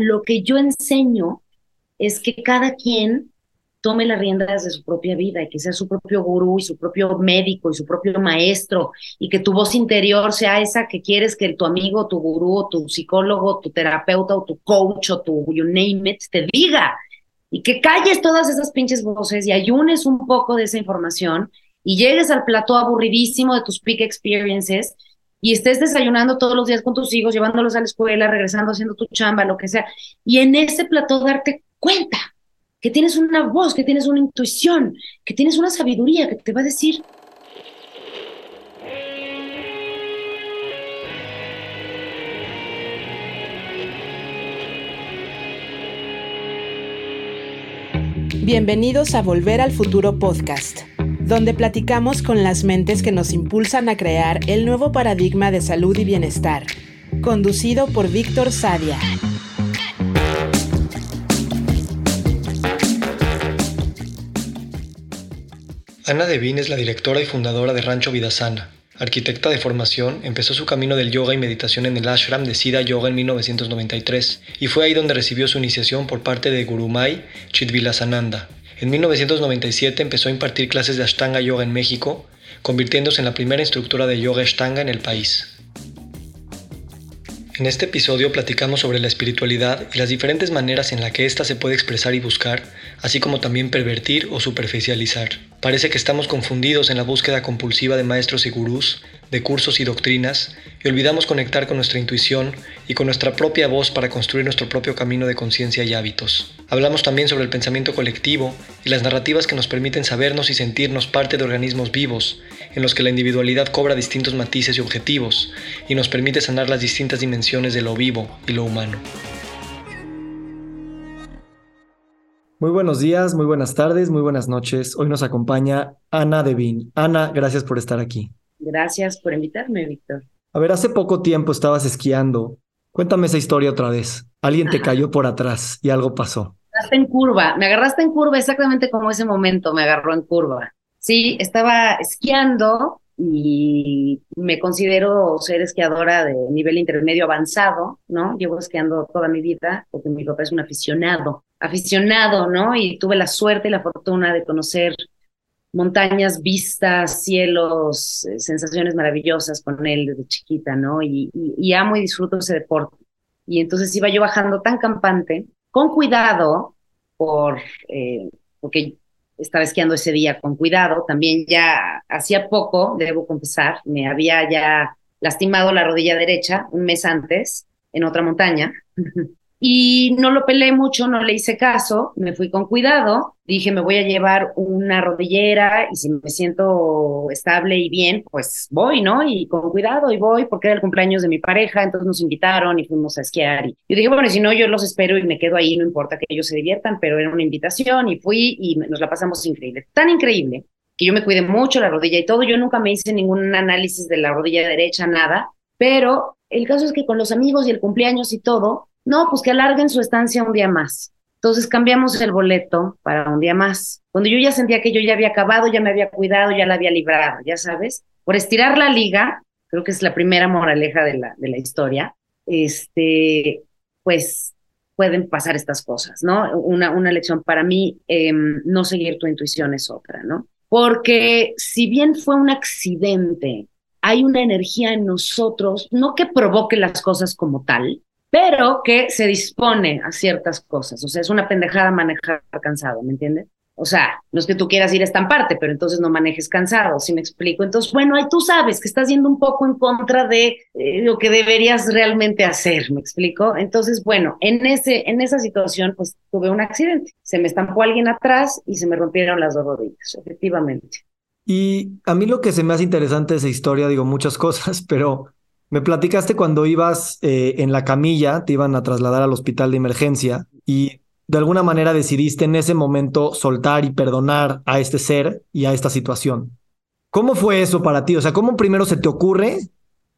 lo que yo enseño es que cada quien tome las riendas de su propia vida y que sea su propio gurú y su propio médico y su propio maestro y que tu voz interior sea esa que quieres que tu amigo, tu gurú, tu psicólogo, tu terapeuta o tu coach o tu you name it te diga. Y que calles todas esas pinches voces y ayunes un poco de esa información y llegues al plató aburridísimo de tus peak experiences y estés desayunando todos los días con tus hijos, llevándolos a la escuela, regresando haciendo tu chamba, lo que sea, y en ese plató darte cuenta que tienes una voz, que tienes una intuición, que tienes una sabiduría que te va a decir, Bienvenidos a Volver al Futuro Podcast, donde platicamos con las mentes que nos impulsan a crear el nuevo paradigma de salud y bienestar, conducido por Víctor Sadia. Ana Devine es la directora y fundadora de Rancho Vidasana. Arquitecta de formación, empezó su camino del yoga y meditación en el ashram de Siddha Yoga en 1993 y fue ahí donde recibió su iniciación por parte de Gurumai Chidvilasananda. En 1997 empezó a impartir clases de Ashtanga Yoga en México, convirtiéndose en la primera instructora de yoga Ashtanga en el país. En este episodio platicamos sobre la espiritualidad y las diferentes maneras en las que ésta se puede expresar y buscar, así como también pervertir o superficializar. Parece que estamos confundidos en la búsqueda compulsiva de maestros y gurús, de cursos y doctrinas, y olvidamos conectar con nuestra intuición y con nuestra propia voz para construir nuestro propio camino de conciencia y hábitos. Hablamos también sobre el pensamiento colectivo y las narrativas que nos permiten sabernos y sentirnos parte de organismos vivos, en los que la individualidad cobra distintos matices y objetivos, y nos permite sanar las distintas dimensiones de lo vivo y lo humano. Muy buenos días, muy buenas tardes, muy buenas noches. Hoy nos acompaña Ana Devin. Ana, gracias por estar aquí. Gracias por invitarme, Víctor. A ver, hace poco tiempo estabas esquiando. Cuéntame esa historia otra vez. Alguien te cayó por atrás y algo pasó. Me agarraste en curva, me agarraste en curva exactamente como ese momento me agarró en curva. Sí, estaba esquiando y me considero ser esquiadora de nivel intermedio avanzado, ¿no? Llevo esquiando toda mi vida porque mi papá es un aficionado aficionado, ¿no? Y tuve la suerte y la fortuna de conocer montañas, vistas, cielos, eh, sensaciones maravillosas con él desde chiquita, ¿no? Y, amo y disfruto ese deporte. Y entonces iba yo bajando tan campante, con cuidado, por, eh, porque estaba esquiando ese día con cuidado. También ya hacía poco, debo confesar, me había ya lastimado la rodilla derecha un mes antes en otra montaña. Y no lo pelé mucho, no le hice caso, me fui con cuidado, dije me voy a llevar una rodillera y si me siento estable y bien, pues voy, ¿no? Y con cuidado y voy porque era el cumpleaños de mi pareja, entonces nos invitaron y fuimos a esquiar. Y yo dije, bueno, si no, yo los espero y me quedo ahí, no importa que ellos se diviertan, pero era una invitación y fui y nos la pasamos increíble, tan increíble que yo me cuidé mucho la rodilla y todo, yo nunca me hice ningún análisis de la rodilla derecha, nada, pero el caso es que con los amigos y el cumpleaños y todo, no, pues que alarguen su estancia un día más. Entonces cambiamos el boleto para un día más. Cuando yo ya sentía que yo ya había acabado, ya me había cuidado, ya la había librado, ya sabes, por estirar la liga, creo que es la primera moraleja de la, de la historia, este, pues pueden pasar estas cosas, ¿no? Una, una lección para mí, em, no seguir tu intuición es otra, ¿no? Porque si bien fue un accidente, hay una energía en nosotros, no que provoque las cosas como tal, pero que se dispone a ciertas cosas. O sea, es una pendejada manejar cansado, ¿me entiendes? O sea, no es que tú quieras ir a estamparte, pero entonces no manejes cansado, ¿sí me explico? Entonces, bueno, ahí tú sabes que estás yendo un poco en contra de eh, lo que deberías realmente hacer, ¿me explico? Entonces, bueno, en, ese, en esa situación, pues tuve un accidente. Se me estampó alguien atrás y se me rompieron las dos rodillas, efectivamente. Y a mí lo que se me hace interesante de esa historia, digo muchas cosas, pero me platicaste cuando ibas eh, en la camilla, te iban a trasladar al hospital de emergencia y de alguna manera decidiste en ese momento soltar y perdonar a este ser y a esta situación. ¿Cómo fue eso para ti? O sea, ¿cómo primero se te ocurre?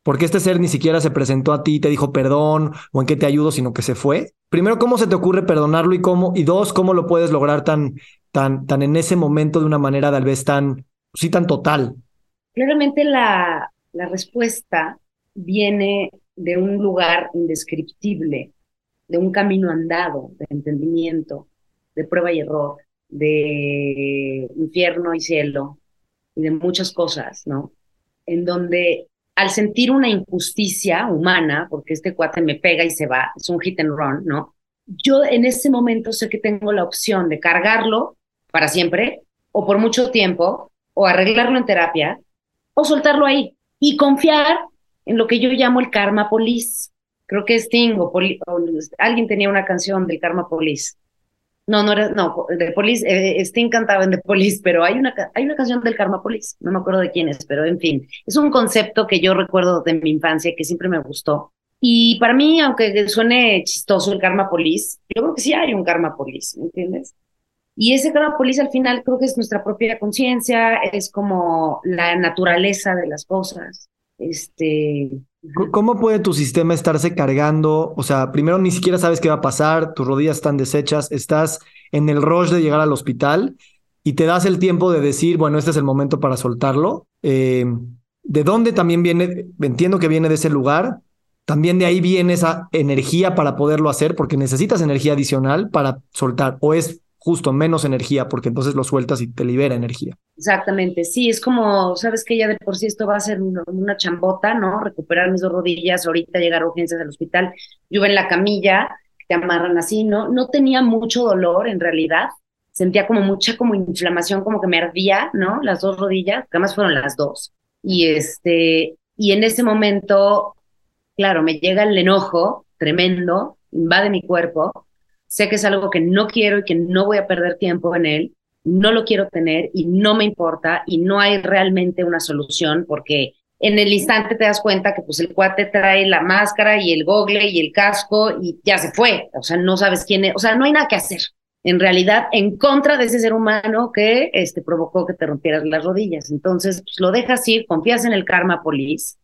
Porque este ser ni siquiera se presentó a ti te dijo perdón o en qué te ayudo, sino que se fue. Primero, ¿cómo se te ocurre perdonarlo y cómo? Y dos, ¿cómo lo puedes lograr tan, tan, tan en ese momento de una manera tal vez tan, sí, tan total? Claramente la, la respuesta viene de un lugar indescriptible, de un camino andado, de entendimiento, de prueba y error, de infierno y cielo, y de muchas cosas, ¿no? En donde al sentir una injusticia humana, porque este cuate me pega y se va, es un hit and run, ¿no? Yo en ese momento sé que tengo la opción de cargarlo para siempre, o por mucho tiempo, o arreglarlo en terapia, o soltarlo ahí y confiar en lo que yo llamo el karma police. Creo que Sting o, alguien tenía una canción del karma police. No, no era, no, de Police, eh, Sting cantaba en The Police, pero hay una, hay una canción del Karma Police, no me acuerdo de quién es, pero en fin, es un concepto que yo recuerdo de mi infancia que siempre me gustó. Y para mí, aunque suene chistoso el Karma Police, yo creo que sí hay un Karma Police, ¿me entiendes? Y ese Karma Police al final creo que es nuestra propia conciencia, es como la naturaleza de las cosas. Este, ¿Cómo puede tu sistema estarse cargando? O sea, primero ni siquiera sabes qué va a pasar, tus rodillas están deshechas, estás en el rush de llegar al hospital y te das el tiempo de decir, bueno, este es el momento para soltarlo. Eh, ¿De dónde también viene? Entiendo que viene de ese lugar. También de ahí viene esa energía para poderlo hacer, porque necesitas energía adicional para soltar. O es justo menos energía, porque entonces lo sueltas y te libera energía. Exactamente, sí, es como, sabes que ya de por sí esto va a ser una, chambota, ¿no? Recuperar mis dos rodillas, ahorita llegar a urgencias al hospital, yo en la camilla, te amarran así, ¿no? No tenía mucho dolor en realidad, sentía como mucha como inflamación, como que me ardía, ¿no? Las dos rodillas, que además fueron las dos. Y este, y en ese momento, claro, me llega el enojo tremendo, invade mi cuerpo, sé que es algo que no quiero y que no voy a perder tiempo en él, no lo quiero tener y no me importa y no hay realmente una solución porque en el instante te das cuenta que pues el cuate trae la máscara y el gogle y el casco y ya se fue, o sea, no sabes quién es, o sea, no hay nada que hacer. En realidad, en contra de ese ser humano que este, provocó que te rompieras las rodillas. Entonces, pues lo dejas ir, confías en el karma police,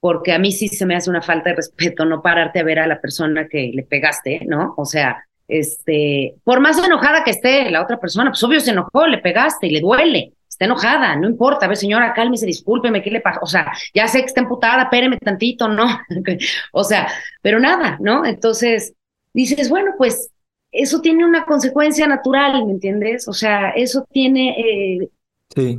porque a mí sí se me hace una falta de respeto no pararte a ver a la persona que le pegaste, ¿no? O sea, este, por más enojada que esté la otra persona, pues obvio se enojó, le pegaste y le duele, está enojada, no importa, a ver señora, cálmese, discúlpeme, ¿qué le pasa? O sea, ya sé que está emputada, péreme tantito, ¿no? o sea, pero nada, ¿no? Entonces, dices, bueno, pues eso tiene una consecuencia natural, ¿me entiendes? O sea, eso tiene... Eh, sí.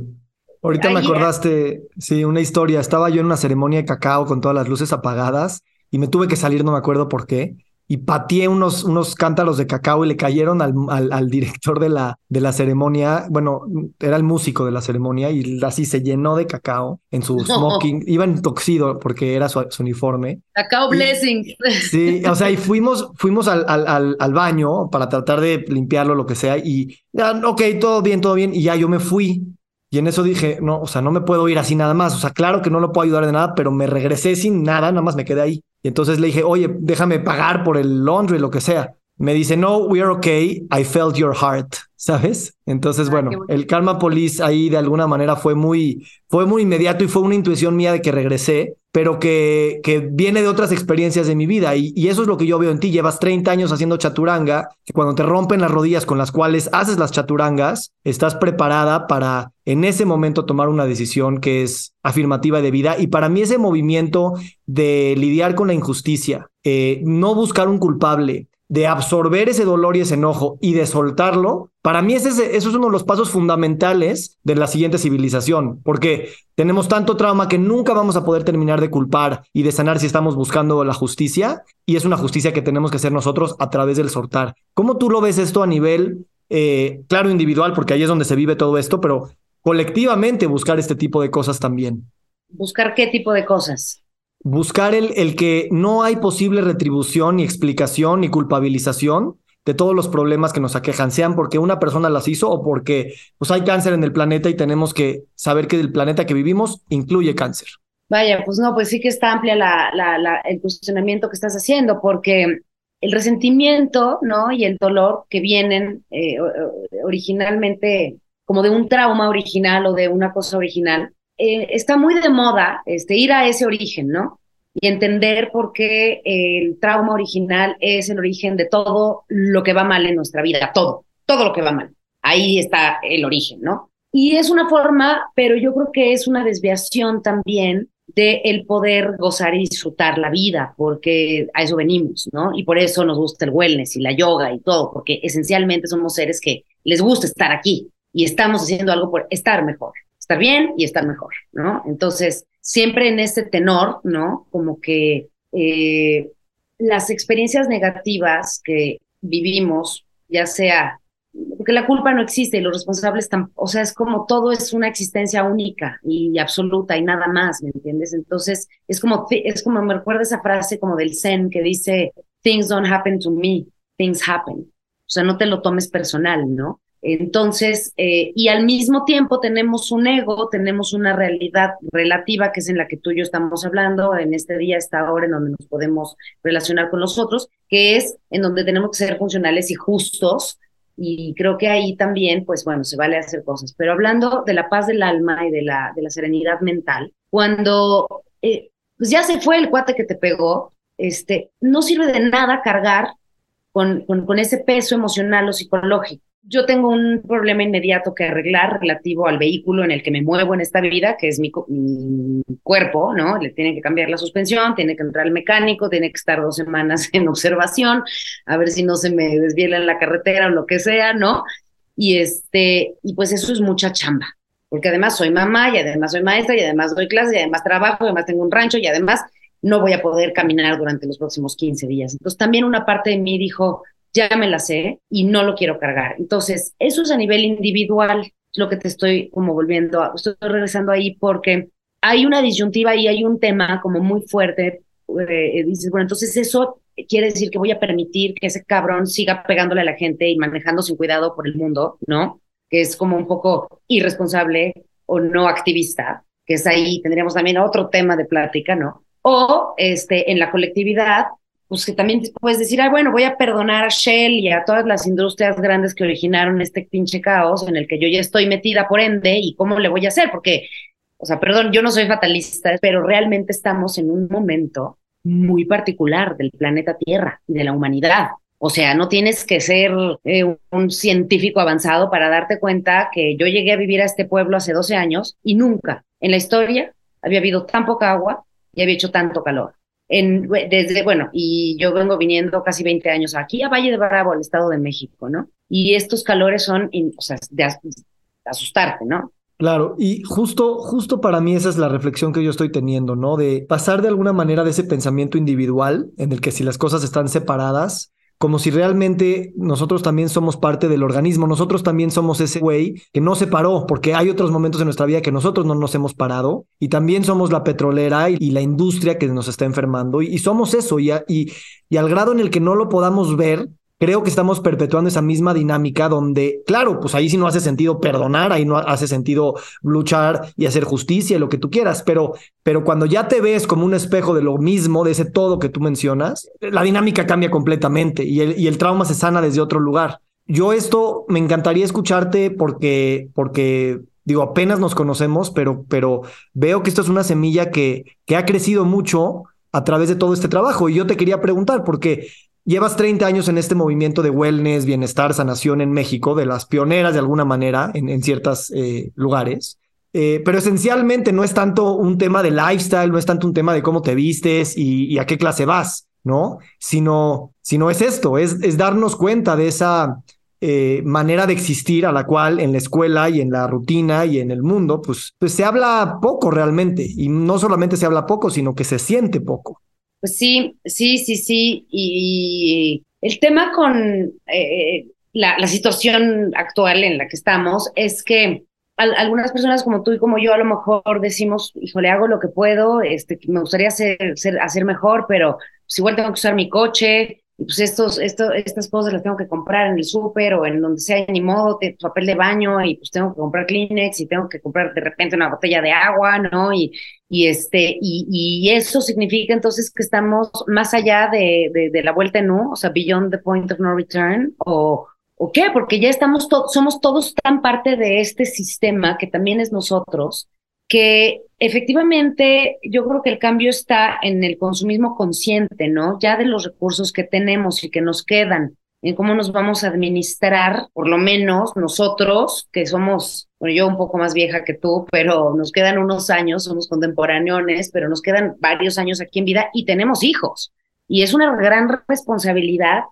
Ahorita me acordaste, sí, una historia. Estaba yo en una ceremonia de cacao con todas las luces apagadas y me tuve que salir, no me acuerdo por qué y pateé unos, unos cántaros de cacao y le cayeron al, al, director de la, de la ceremonia. Bueno, era el músico de la ceremonia y así se llenó de cacao en su smoking. Iba intoxido porque era su, uniforme. Cacao blessing. Sí, o sea, y fuimos, fuimos al, al, al, baño para tratar de limpiarlo, lo que sea. Y, ya, ok, todo bien, todo bien. Y ya yo me fui. Y en eso dije, no, o sea, no me puedo ir así nada más. O sea, claro que no lo puedo ayudar de nada, pero me regresé sin nada, nada más me quedé ahí. Y entonces le dije, oye, déjame pagar por el laundry, lo que sea. Me dice, no, we are okay. I felt your heart, ¿sabes? Entonces, ah, bueno, el Karma Police ahí de alguna manera fue muy, fue muy inmediato y fue una intuición mía de que regresé, pero que, que viene de otras experiencias de mi vida. Y, y, eso es lo que yo veo en ti. Llevas 30 años haciendo chaturanga, que cuando te rompen las rodillas con las cuales haces las chaturangas, estás preparada para en ese momento tomar una decisión que es afirmativa de vida. Y para mí ese movimiento de lidiar con la injusticia, eh, no buscar un culpable, de absorber ese dolor y ese enojo y de soltarlo, para mí ese, eso es uno de los pasos fundamentales de la siguiente civilización, porque tenemos tanto trauma que nunca vamos a poder terminar de culpar y de sanar si estamos buscando la justicia, y es una justicia que tenemos que hacer nosotros a través del soltar. ¿Cómo tú lo ves esto a nivel, eh, claro, individual, porque ahí es donde se vive todo esto, pero colectivamente buscar este tipo de cosas también. ¿Buscar qué tipo de cosas? Buscar el, el que no hay posible retribución, ni explicación, ni culpabilización de todos los problemas que nos aquejan, sean porque una persona las hizo o porque pues, hay cáncer en el planeta y tenemos que saber que el planeta que vivimos incluye cáncer. Vaya, pues no, pues sí que está amplia la, la, el cuestionamiento que estás haciendo, porque el resentimiento, ¿no? Y el dolor que vienen eh, originalmente como de un trauma original o de una cosa original, eh, está muy de moda este, ir a ese origen, ¿no? Y entender por qué el trauma original es el origen de todo lo que va mal en nuestra vida, todo, todo lo que va mal. Ahí está el origen, ¿no? Y es una forma, pero yo creo que es una desviación también de el poder gozar y disfrutar la vida, porque a eso venimos, ¿no? Y por eso nos gusta el wellness y la yoga y todo, porque esencialmente somos seres que les gusta estar aquí y estamos haciendo algo por estar mejor, estar bien y estar mejor, ¿no? Entonces, siempre en este tenor, ¿no? Como que eh, las experiencias negativas que vivimos, ya sea porque la culpa no existe y los responsables están, o sea, es como todo es una existencia única y absoluta y nada más, ¿me entiendes? Entonces, es como, es como, me recuerda esa frase como del Zen que dice, things don't happen to me, things happen. O sea, no te lo tomes personal, ¿no? Entonces, eh, y al mismo tiempo tenemos un ego, tenemos una realidad relativa que es en la que tú y yo estamos hablando en este día, esta hora en donde nos podemos relacionar con los otros, que es en donde tenemos que ser funcionales y justos y creo que ahí también, pues bueno, se vale hacer cosas. Pero hablando de la paz del alma y de la, de la serenidad mental, cuando eh, pues ya se fue el cuate que te pegó, este, no sirve de nada cargar con, con, con ese peso emocional o psicológico yo tengo un problema inmediato que arreglar relativo al vehículo en el que me muevo en esta vida, que es mi, cuerpo, ¿no? Le tiene que cambiar la suspensión, tiene que entrar el mecánico, tiene que estar dos semanas en observación, a ver si no se me desviela en la carretera o lo que sea, ¿no? Y este, y pues eso es mucha chamba, porque además soy mamá y además soy maestra y además doy clases y además trabajo y además tengo un rancho y además no voy a poder caminar durante los próximos 15 días. Entonces también una parte de mí dijo, ya me la sé y no lo quiero cargar. Entonces, eso es a nivel individual, lo que te estoy como volviendo, a, estoy regresando ahí porque hay una disyuntiva y hay un tema como muy fuerte. Eh, dices, bueno, entonces eso quiere decir que voy a permitir que ese cabrón siga pegándole a la gente y manejando sin cuidado por el mundo, ¿no? Que es como un poco irresponsable o no activista, que es ahí, tendríamos también otro tema de plática, ¿no? O este, en la colectividad, pues que también puedes decir, ah, bueno, voy a perdonar a Shell y a todas las industrias grandes que originaron este pinche caos en el que yo ya estoy metida por ende y cómo le voy a hacer, porque, o sea, perdón, yo no soy fatalista, pero realmente estamos en un momento muy particular del planeta Tierra y de la humanidad. O sea, no tienes que ser eh, un científico avanzado para darte cuenta que yo llegué a vivir a este pueblo hace 12 años y nunca en la historia había habido tan poca agua y había hecho tanto calor desde, bueno, y yo vengo viniendo casi 20 años aquí a Valle de Bravo, al Estado de México, ¿no? Y estos calores son, o sea, de asustarte, ¿no? Claro, y justo, justo para mí esa es la reflexión que yo estoy teniendo, ¿no? De pasar de alguna manera de ese pensamiento individual en el que si las cosas están separadas, como si realmente nosotros también somos parte del organismo, nosotros también somos ese güey que no se paró, porque hay otros momentos en nuestra vida que nosotros no nos hemos parado y también somos la petrolera y, la industria que nos está enfermando y, somos eso y, al grado en el que no lo podamos ver, creo que estamos perpetuando esa misma dinámica donde, claro, pues ahí sí no hace sentido perdonar, ahí no hace sentido luchar y hacer justicia, lo que tú quieras, pero, pero cuando ya te ves como un espejo de lo mismo, de ese todo que tú mencionas, la dinámica cambia completamente y el, y el trauma se sana desde otro lugar. Yo esto me encantaría escucharte porque, porque digo, apenas nos conocemos, pero, pero veo que esto es una semilla que, que ha crecido mucho a través de todo este trabajo. Y yo te quería preguntar, porque Llevas 30 años en este movimiento de wellness, bienestar, sanación en México, de las pioneras de alguna manera en, ciertos eh, lugares. Eh, pero esencialmente no es tanto un tema de lifestyle, no es tanto un tema de cómo te vistes y, a qué clase vas, ¿no? Sino, sino es esto, es, es darnos cuenta de esa eh, manera de existir a la cual en la escuela y en la rutina y en el mundo, pues, pues se habla poco realmente. Y no solamente se habla poco, sino que se siente poco. Pues sí, sí, sí, sí. Y el tema con eh, la, situación actual en la que estamos es que algunas personas como tú y como yo a lo mejor decimos, híjole, hago lo que puedo, este, me gustaría hacer, hacer mejor, pero pues igual tengo que usar mi coche, y pues estos, esto, estas cosas las tengo que comprar en el súper o en donde sea, ni modo, papel de baño y pues tengo que comprar Kleenex y tengo que comprar de repente una botella de agua, ¿no? Y, y este, y, y eso significa entonces que estamos más allá de, de, la vuelta en U, o sea, beyond the point of no return, o, ¿o qué? Porque ya estamos, somos todos tan parte de este sistema que también es nosotros, que efectivamente yo creo que el cambio está en el consumismo consciente, ¿no? Ya de los recursos que tenemos y que nos quedan en cómo nos vamos a administrar, por lo menos nosotros, que somos, bueno, yo un poco más vieja que tú, pero nos quedan unos años, somos contemporáneos, pero nos quedan varios años aquí en vida y tenemos hijos. Y es una gran responsabilidad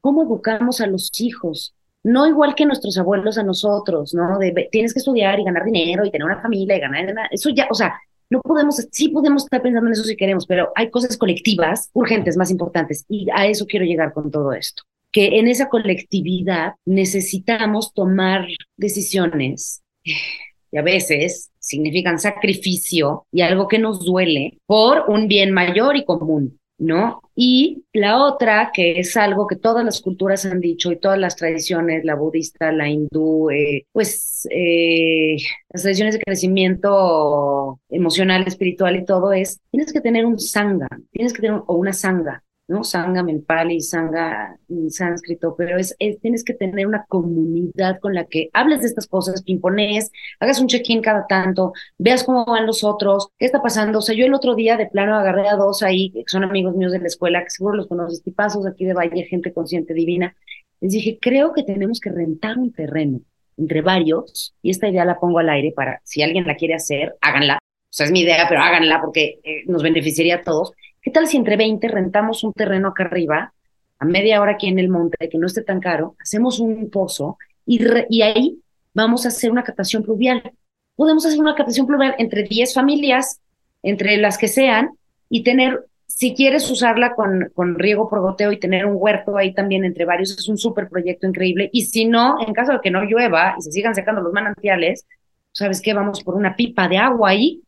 cómo educamos a los hijos. No igual que nuestros abuelos a nosotros, ¿no? De, tienes que estudiar y ganar dinero y tener una familia y ganar, eso ya, o sea, no podemos, sí podemos estar pensando en eso si queremos, pero hay cosas colectivas, urgentes, más importantes, y a eso quiero llegar con todo esto que en esa colectividad necesitamos tomar decisiones y a veces significan sacrificio y algo que nos duele por un bien mayor y común, ¿no? Y la otra, que es algo que todas las culturas han dicho y todas las tradiciones, la budista, la hindú, eh, pues eh, las tradiciones de crecimiento emocional, espiritual y todo es, tienes que tener un sangha, tienes que tener o una sangha, ¿no? Sangha Pali, Sangha en sánscrito, pero es, tienes que tener una comunidad con la que hables de estas cosas, pimpones, hagas un check-in cada tanto, veas cómo van los otros, qué está pasando. O sea, yo el otro día de plano agarré a dos ahí, que son amigos míos de la escuela, que seguro los conoces, tipazos aquí de Valle, gente consciente divina. Les dije, creo que tenemos que rentar un terreno entre varios, y esta idea la pongo al aire para, si alguien la quiere hacer, háganla. O sea, es mi idea, pero háganla porque eh, nos beneficiaría a todos ¿Qué tal si entre 20 rentamos un terreno acá arriba, a media hora aquí en el monte, que no esté tan caro, hacemos un pozo y, y ahí vamos a hacer una captación pluvial? Podemos hacer una captación pluvial entre 10 familias, entre las que sean, y tener, si quieres usarla con, con riego por goteo y tener un huerto ahí también entre varios, es un súper proyecto increíble. Y si no, en caso de que no llueva y se sigan secando los manantiales, ¿sabes qué? Vamos por una pipa de agua ahí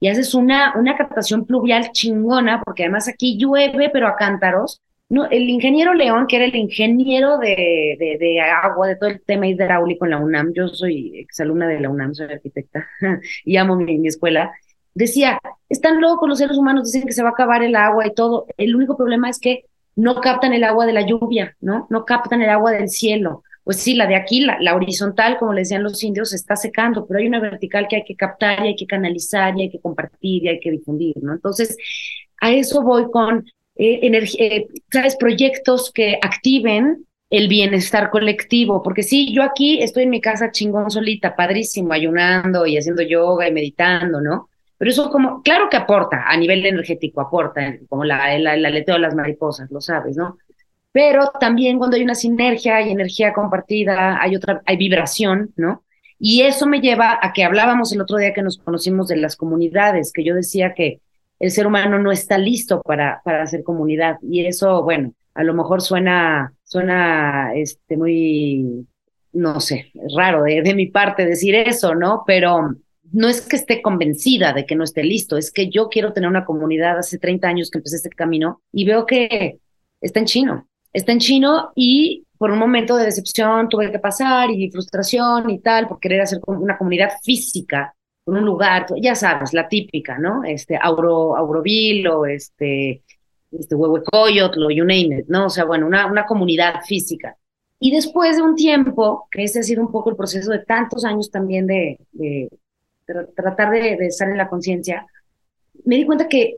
y haces una, una captación pluvial chingona, porque además aquí llueve, pero a cántaros. No, el ingeniero León, que era el ingeniero de, de, agua, de todo el tema hidráulico en la UNAM, yo soy exalumna de la UNAM, soy arquitecta y amo mi, mi escuela, decía, están locos los seres humanos, dicen que se va a acabar el agua y todo. El único problema es que no captan el agua de la lluvia, ¿no? No captan el agua del cielo pues sí, la de aquí, la, horizontal, como le decían los indios, está secando, pero hay una vertical que hay que captar y hay que canalizar y hay que compartir y hay que difundir, ¿no? Entonces, a eso voy con, eh, eh, ¿sabes? Proyectos que activen el bienestar colectivo, porque sí, yo aquí estoy en mi casa chingón solita, padrísimo, ayunando y haciendo yoga y meditando, ¿no? Pero eso como, claro que aporta a nivel energético, aporta, como la, la, el aleteo de las mariposas, lo sabes, ¿no? Pero también cuando hay una sinergia, hay energía compartida, hay otra, hay vibración, ¿no? Y eso me lleva a que hablábamos el otro día que nos conocimos de las comunidades, que yo decía que el ser humano no está listo para, para hacer comunidad. Y eso, bueno, a lo mejor suena, suena este, muy, no sé, raro de, de mi parte decir eso, ¿no? Pero no es que esté convencida de que no esté listo, es que yo quiero tener una comunidad hace 30 años que empecé este camino y veo que está en chino está en chino y por un momento de decepción tuve que pasar y frustración y tal, por querer hacer una comunidad física, con un lugar, ya sabes, la típica, ¿no? Este, Auro, Auroville o este, este Huehuecoyotl o you name it, ¿no? O sea, bueno, una, una comunidad física. Y después de un tiempo, que ese ha sido un poco el proceso de tantos años también de, de, tratar de, de estar en la conciencia, me di cuenta que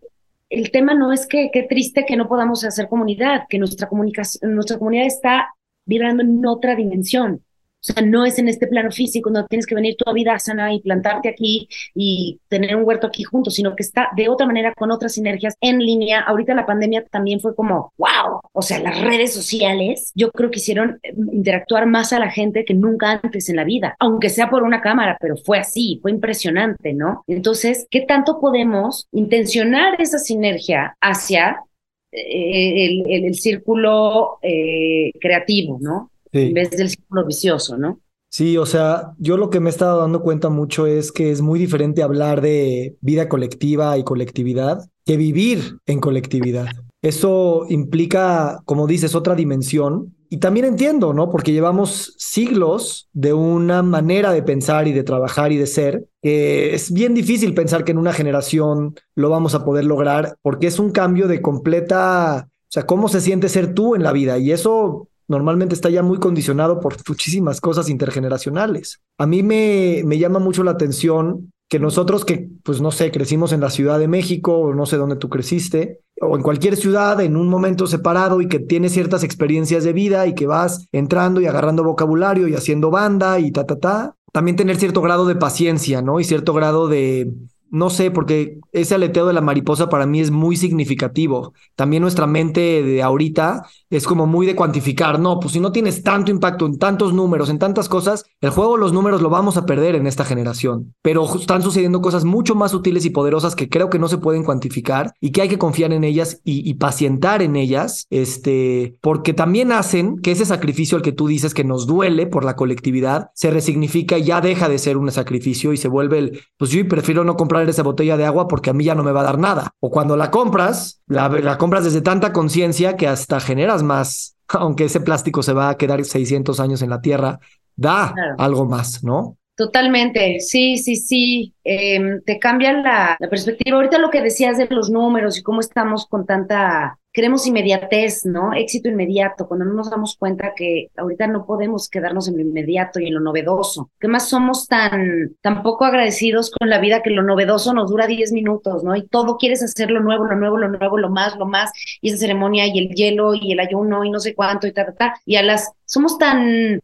el tema no es que qué triste que no podamos hacer comunidad, que nuestra comunicación, nuestra comunidad está vibrando en otra dimensión. O sea, no es en este plano físico, no tienes que venir toda vida sana y plantarte aquí y tener un huerto aquí juntos, sino que está de otra manera con otras sinergias en línea. Ahorita la pandemia también fue como, wow, o sea, las redes sociales yo creo que hicieron eh, interactuar más a la gente que nunca antes en la vida, aunque sea por una cámara, pero fue así, fue impresionante, ¿no? Entonces, ¿qué tanto podemos intencionar esa sinergia hacia eh, el, el, círculo eh, creativo, ¿no? En vez del círculo vicioso, ¿no? Sí, o sea, yo lo que me he estado dando cuenta mucho es que es muy diferente hablar de vida colectiva y colectividad que vivir en colectividad. Eso implica, como dices, otra dimensión. Y también entiendo, ¿no? Porque llevamos siglos de una manera de pensar y de trabajar y de ser, que es bien difícil pensar que en una generación lo vamos a poder lograr, porque es un cambio de completa, o sea, cómo se siente ser tú en la vida. Y eso normalmente está ya muy condicionado por muchísimas cosas intergeneracionales. A mí me, me llama mucho la atención que nosotros que, pues no sé, crecimos en la Ciudad de México o no sé dónde tú creciste, o en cualquier ciudad en un momento separado y que tienes ciertas experiencias de vida y que vas entrando y agarrando vocabulario y haciendo banda y ta, ta, ta, también tener cierto grado de paciencia, ¿no? Y cierto grado de, no sé, porque ese aleteo de la mariposa para mí es muy significativo. También nuestra mente de ahorita es como muy de cuantificar. No, pues si no tienes tanto impacto en tantos números, en tantas cosas, el juego, los números lo vamos a perder en esta generación. Pero están sucediendo cosas mucho más sutiles y poderosas que creo que no se pueden cuantificar y que hay que confiar en ellas y, y pacientar en ellas, este, porque también hacen que ese sacrificio al que tú dices que nos duele por la colectividad se resignifica y ya deja de ser un sacrificio y se vuelve el, pues yo prefiero no comprar esa botella de agua porque a mí ya no me va a dar nada. O cuando la compras, la, la compras desde tanta conciencia que hasta generas más, aunque ese plástico se va a quedar 600 años en la tierra, da algo más, ¿no? Totalmente, sí, sí, sí. Em, te cambia la, la, perspectiva. Ahorita lo que decías de los números y cómo estamos con tanta queremos inmediatez, ¿no? Éxito inmediato, cuando no nos damos cuenta que ahorita no podemos quedarnos en lo inmediato y en lo novedoso. Que más somos tan, tan poco agradecidos con la vida que lo novedoso nos dura 10 minutos, ¿no? Y todo quieres hacer lo nuevo, lo nuevo, lo nuevo, lo más, lo más, y esa ceremonia y el hielo y el ayuno y no sé cuánto y ta, ta, ta. Y a las, somos tan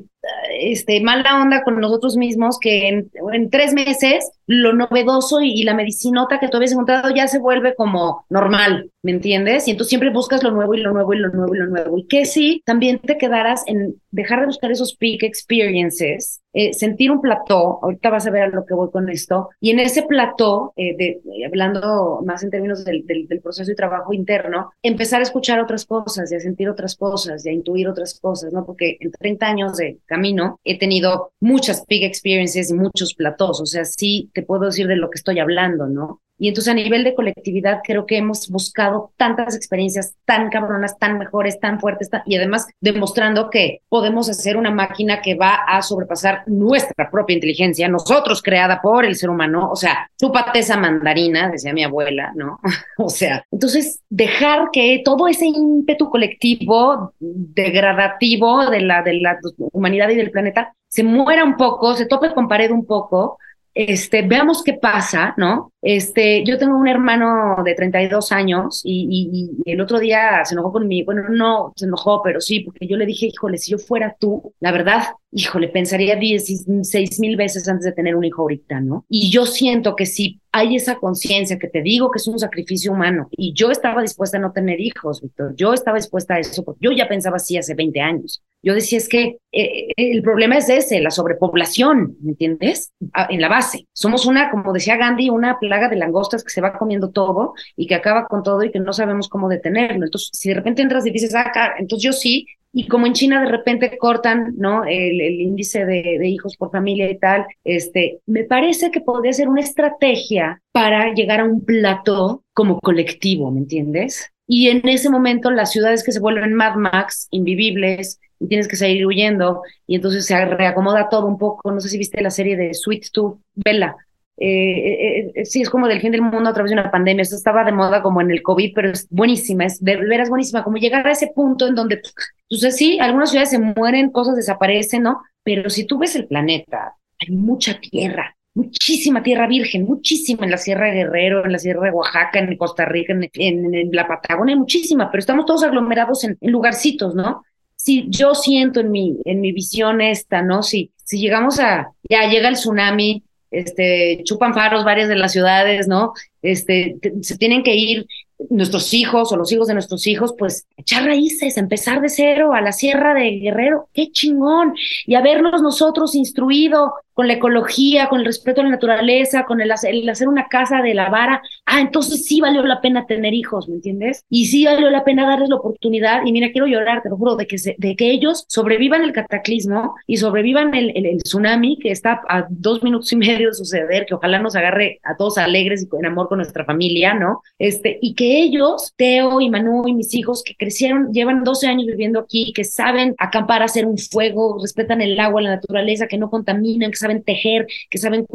este, mala onda con nosotros mismos que en, en tres meses lo novedoso y, y, la medicinota que tú habías encontrado ya se vuelve como normal, ¿me entiendes? Y entonces siempre buscas lo nuevo y lo nuevo y lo nuevo y lo nuevo. Y que si también te quedaras en dejar de buscar esos peak experiences, eh, sentir un plató, ahorita vas a ver a lo que voy con esto, y en ese plató, eh, de, hablando más en términos del, del, del, proceso de trabajo interno, empezar a escuchar otras cosas y a sentir otras cosas y a intuir otras cosas, ¿no? Porque en 30 años de camino he tenido muchas peak experiences y muchos platós, o sea, sí te puedo decir de lo que estoy hablando, ¿no? Y entonces a nivel de colectividad creo que hemos buscado tantas experiencias tan cabronas, tan mejores, tan fuertes, y además demostrando que podemos hacer una máquina que va a sobrepasar nuestra propia inteligencia, nosotros creada por el ser humano, o sea, chúpate esa mandarina, decía mi abuela, ¿no? o sea, entonces dejar que todo ese ímpetu colectivo degradativo de la, de la humanidad y del planeta se muera un poco, se tope con pared un poco, este, veamos qué pasa, ¿no? Este, yo tengo un hermano de 32 años y, y, y, el otro día se enojó conmigo, bueno, no se enojó, pero sí, porque yo le dije, híjole, si yo fuera tú, la verdad, híjole, pensaría 16 mil veces antes de tener un hijo ahorita, ¿no? Y yo siento que si hay esa conciencia que te digo que es un sacrificio humano y yo estaba dispuesta a no tener hijos, Víctor, yo estaba dispuesta a eso, porque yo ya pensaba así hace 20 años. Yo decía, es que eh, el problema es ese, la sobrepoblación, ¿me entiendes? En la base. Somos una, como decía Gandhi, una de langostas que se va comiendo todo y que acaba con todo y que no sabemos cómo detenerlo. Entonces, si de repente entras y dices, ah, entonces yo sí, y como en China de repente cortan, ¿no? El, índice de, hijos por familia y tal, este, me parece que podría ser una estrategia para llegar a un plató como colectivo, ¿me entiendes? Y en ese momento las ciudades que se vuelven Mad Max, invivibles, y tienes que salir huyendo, y entonces se reacomoda todo un poco. No sé si viste la serie de Sweet Tooth, Bella. Eh, eh, sí, es como del fin del mundo a través de una pandemia. Esto estaba de moda como en el COVID, pero es buenísima, es de veras buenísima. Como llegar a ese punto en donde, entonces sí, algunas ciudades se mueren, cosas desaparecen, ¿no? Pero si tú ves el planeta, hay mucha tierra, muchísima tierra virgen, muchísima en la Sierra de Guerrero, en la Sierra de Oaxaca, en Costa Rica, en, la Patagonia, muchísima, pero estamos todos aglomerados en, en lugarcitos, ¿no? Si yo siento en mi, en mi visión esta, ¿no? Si, si llegamos a, ya llega el tsunami, este, chupan faros varias de las ciudades, ¿no? Este, se tienen que ir nuestros hijos o los hijos de nuestros hijos, pues echar raíces, empezar de cero a la Sierra de Guerrero, qué chingón, y habernos nosotros instruido con la ecología, con el respeto a la naturaleza, con el hacer, una casa de la vara, ah, entonces sí valió la pena tener hijos, ¿me entiendes? Y sí valió la pena darles la oportunidad, y mira, quiero llorar, te lo juro, de que, de que ellos sobrevivan el cataclismo y sobrevivan el, el, el, tsunami que está a dos minutos y medio de suceder, que ojalá nos agarre a todos alegres y con amor con nuestra familia, ¿no? Este, y que ellos, Teo y Manu y mis hijos, que crecieron, llevan 12 años viviendo aquí, que saben acampar, hacer un fuego, respetan el agua, la naturaleza, que no contaminan, que saben tejer, que saben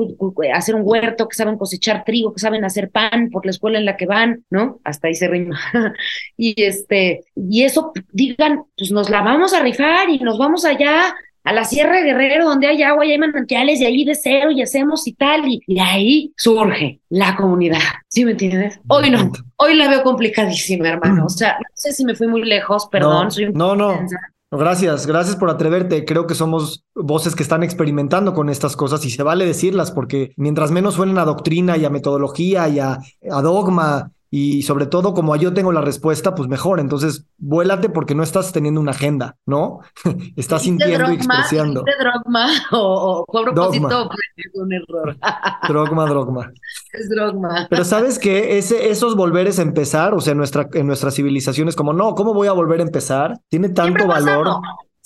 hacer un huerto, que saben cosechar trigo, que saben hacer pan por la escuela en la que van, ¿no? Hasta ahí se rima. y este, y eso digan, pues nos la vamos a rifar y nos vamos allá a la Sierra de Guerrero, donde hay agua y hay manantiales, y ahí de cero y hacemos y tal, y, y ahí surge la comunidad. ¿Sí me entiendes? Hoy no, hoy la veo complicadísima, hermano. O sea, no sé si me fui muy lejos, perdón. No, soy un no, no. Gracias, gracias por atreverte. Creo que somos voces que están experimentando con estas cosas y se vale decirlas porque mientras menos suenen a doctrina y a metodología y a, a dogma y sobre todo como yo tengo la respuesta, pues mejor. Entonces, vuélate porque no estás teniendo una agenda, ¿no? estás ¿Dijiste sintiendo y expresando. ¿Dijiste drogma o, o fue a propósito Dogma. fue un error? Drogma, drogma. es drogma. Pero sabes que ese, esos volveres a empezar, o sea, en nuestra, en nuestra civilización es como, no, ¿cómo voy a volver a empezar? Tiene tanto valor.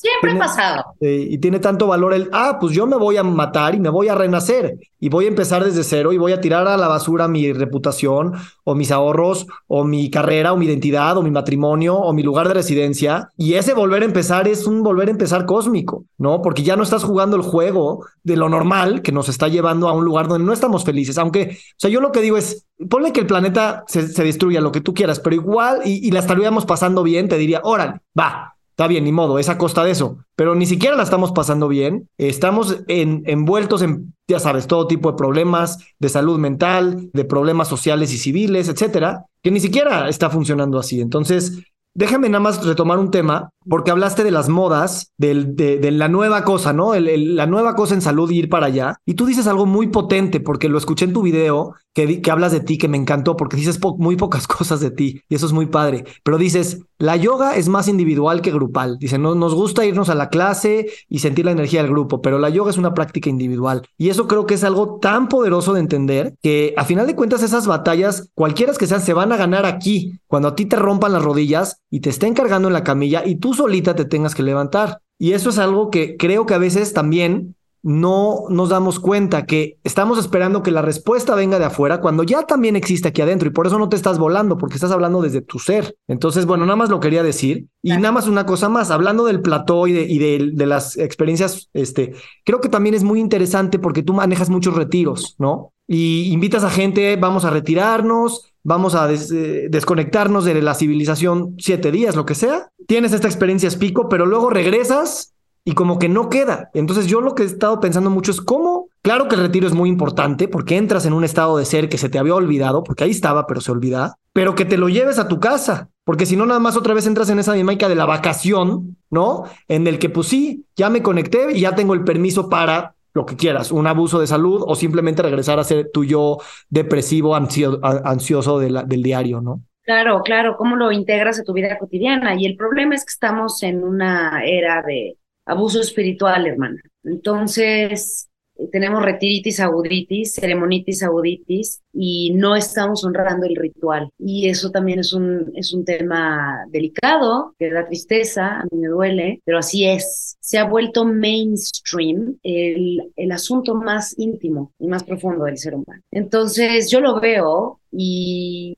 Siempre Tiene- ha pasado. Eh, y tiene tanto valor el, ah, pues yo me voy a matar y me voy a renacer y voy a empezar desde cero y voy a tirar a la basura mi reputación o mis ahorros o mi carrera o mi identidad o mi matrimonio o mi lugar de residencia. Y ese volver a empezar es un volver a empezar cósmico, ¿no? Porque ya no estás jugando el juego de lo normal que nos está llevando a un lugar donde no estamos felices. Aunque, o sea, yo lo que digo es, ponle que el planeta se, se destruya, lo que tú quieras, pero igual y, y la estaríamos pasando bien, te diría, órale, va. Está bien, ni modo, es a costa de eso, pero ni siquiera la estamos pasando bien. Estamos en- envueltos en, ya sabes, todo tipo de problemas de salud mental, de problemas sociales y civiles, etcétera, que ni siquiera está funcionando así. Entonces, déjame nada más retomar un tema, porque hablaste de las modas, de, la nueva cosa, ¿no? El- el- la nueva cosa en salud y ir para allá. Y tú dices algo muy potente, porque lo escuché en tu video, que, hablas de ti, que me encantó, porque dices muy pocas cosas de ti, y eso es muy padre. Pero dices, la yoga es más individual que grupal. Dice, no, nos gusta irnos a la clase y sentir la energía del grupo, pero la yoga es una práctica individual. Y eso creo que es algo tan poderoso de entender que a final de cuentas esas batallas, cualquiera que sean, se van a ganar aquí, cuando a ti te rompan las rodillas y te estén cargando en la camilla y tú solita te tengas que levantar. Y eso es algo que creo que a veces también no nos damos cuenta que estamos esperando que la respuesta venga de afuera cuando ya también existe aquí adentro y por eso no te estás volando porque estás hablando desde tu ser. Entonces, bueno, nada más lo quería decir y nada más una cosa más, hablando del plató y de, y de, de las experiencias, este, creo que también es muy interesante porque tú manejas muchos retiros, ¿no? Y invitas a gente, vamos a retirarnos, vamos a eh, desconectarnos de la civilización siete días, lo que sea. Tienes esta experiencia pico, pero luego regresas y como que no queda. Entonces yo lo que he estado pensando mucho es cómo, claro que el retiro es muy importante porque entras en un estado de ser que se te había olvidado, porque ahí estaba, pero se olvida, pero que te lo lleves a tu casa, porque si no nada más otra vez entras en esa dinámica de la vacación, ¿no? En el que pues sí, ya me conecté y ya tengo el permiso para lo que quieras, un abuso de salud o simplemente regresar a ser tu yo depresivo, ansio- ansioso de la- del diario, ¿no? Claro, claro, cómo lo integras a tu vida cotidiana. Y el problema es que estamos en una era de abuso espiritual, hermana. Entonces, tenemos retiritis aguditis, ceremonitis aguditis, y no estamos honrando el ritual. Y eso también es un, es un tema delicado, que da tristeza, a mí me duele, pero así es. Se ha vuelto mainstream el, el asunto más íntimo y más profundo del ser humano. Entonces, yo lo veo y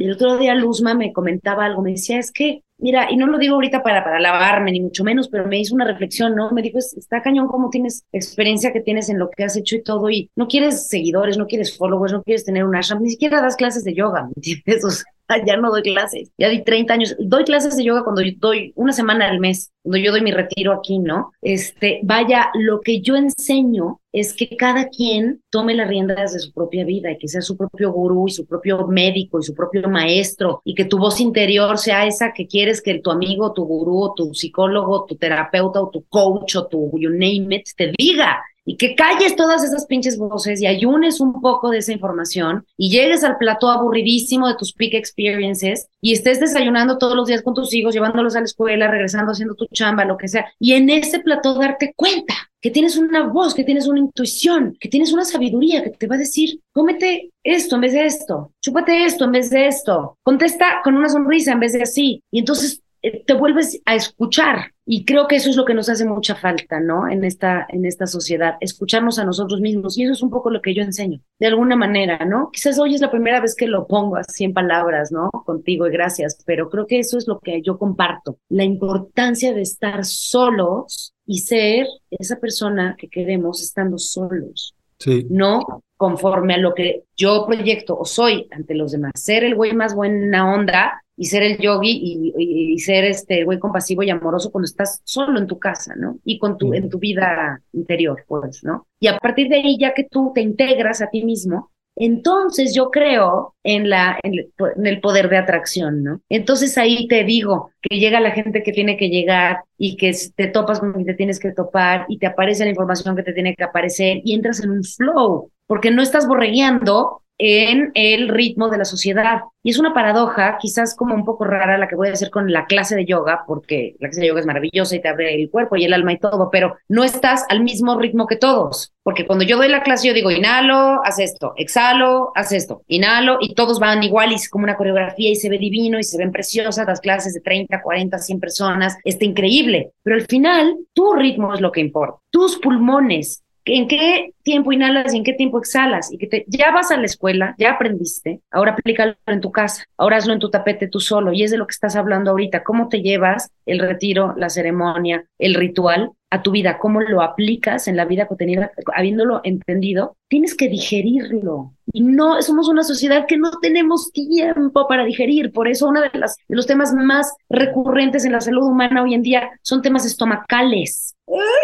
el otro día Luzma me comentaba algo, me decía, es que, mira, y no lo digo ahorita para, para alabarme, ni mucho menos, pero me hizo una reflexión, ¿no? Me dijo, "Es- está cañón cómo tienes experiencia que tienes en lo que has hecho y todo, y no quieres seguidores, no quieres followers, no quieres tener un ashram, ni siquiera das clases de yoga, ¿me entiendes? O sea, ya no doy clases, ya di 30 años, doy clases de yoga cuando yo doy una semana al mes, cuando yo doy mi retiro aquí, ¿no? Este, vaya, lo que yo enseño es que cada quien tome las riendas de su propia vida y que sea su propio gurú y su propio médico y su propio maestro y que tu voz interior sea esa que quieres que tu amigo, tu gurú, tu psicólogo, tu terapeuta o tu coach o tu you name it te diga y que calles todas esas pinches voces y ayunes un poco de esa información y llegues al plató aburridísimo de tus peak experiences y estés desayunando todos los días con tus hijos, llevándolos a la escuela, regresando haciendo tu chamba, lo que sea, y en ese plató darte cuenta que tienes una voz, que tienes una intuición, que tienes una sabiduría que te va a decir, cómete esto en vez de esto, chúpate esto en vez de esto, contesta con una sonrisa en vez de así, y entonces te vuelves a escuchar. Y creo que eso es lo que nos hace mucha falta, ¿no? En esta, en esta sociedad, escucharnos a nosotros mismos. Y eso es un poco lo que yo enseño, de alguna manera, ¿no? Quizás hoy es la primera vez que lo pongo así en palabras, ¿no? Contigo y gracias, pero creo que eso es lo que yo comparto. La importancia de estar solos y ser esa persona que queremos estando solos Sí. no conforme a lo que yo proyecto o soy ante los demás. Ser el güey más buena onda y ser el yogi y, ser este güey compasivo y amoroso cuando estás solo en tu casa, ¿no? Y con tu, en tu vida interior, pues, ¿no? Y a partir de ahí, ya que tú te integras a ti mismo, entonces yo creo en, la, en, el poder de atracción, ¿no? Entonces ahí te digo que llega la gente que tiene que llegar y que te topas con quien te tienes que topar y te aparece la información que te tiene que aparecer y entras en un flow, porque no estás borregueando en el ritmo de la sociedad. Y es una paradoja, quizás como un poco rara la que voy a hacer con la clase de yoga, porque la clase de yoga es maravillosa y te abre el cuerpo y el alma y todo, pero no estás al mismo ritmo que todos. Porque cuando yo doy la clase, yo digo, inhalo, haz esto, exhalo, haz esto, inhalo, y todos van igual y es como una coreografía y se ve divino y se ven preciosas las clases de 30, 40, 100 personas. Está increíble. Pero al final, tu ritmo es lo que importa. Tus pulmones, en qué tiempo inhalas y en qué tiempo exhalas y que te, ya vas a la escuela, ya aprendiste, ahora aplícalo en tu casa, ahora hazlo en tu tapete tú solo y es de lo que estás hablando ahorita, cómo te llevas el retiro, la ceremonia, el ritual a tu vida, cómo lo aplicas en la vida cotidiana, habiéndolo entendido, tienes que digerirlo. Y no, somos una sociedad que no tenemos tiempo para digerir. Por eso uno de, las, de los temas más recurrentes en la salud humana hoy en día son temas estomacales.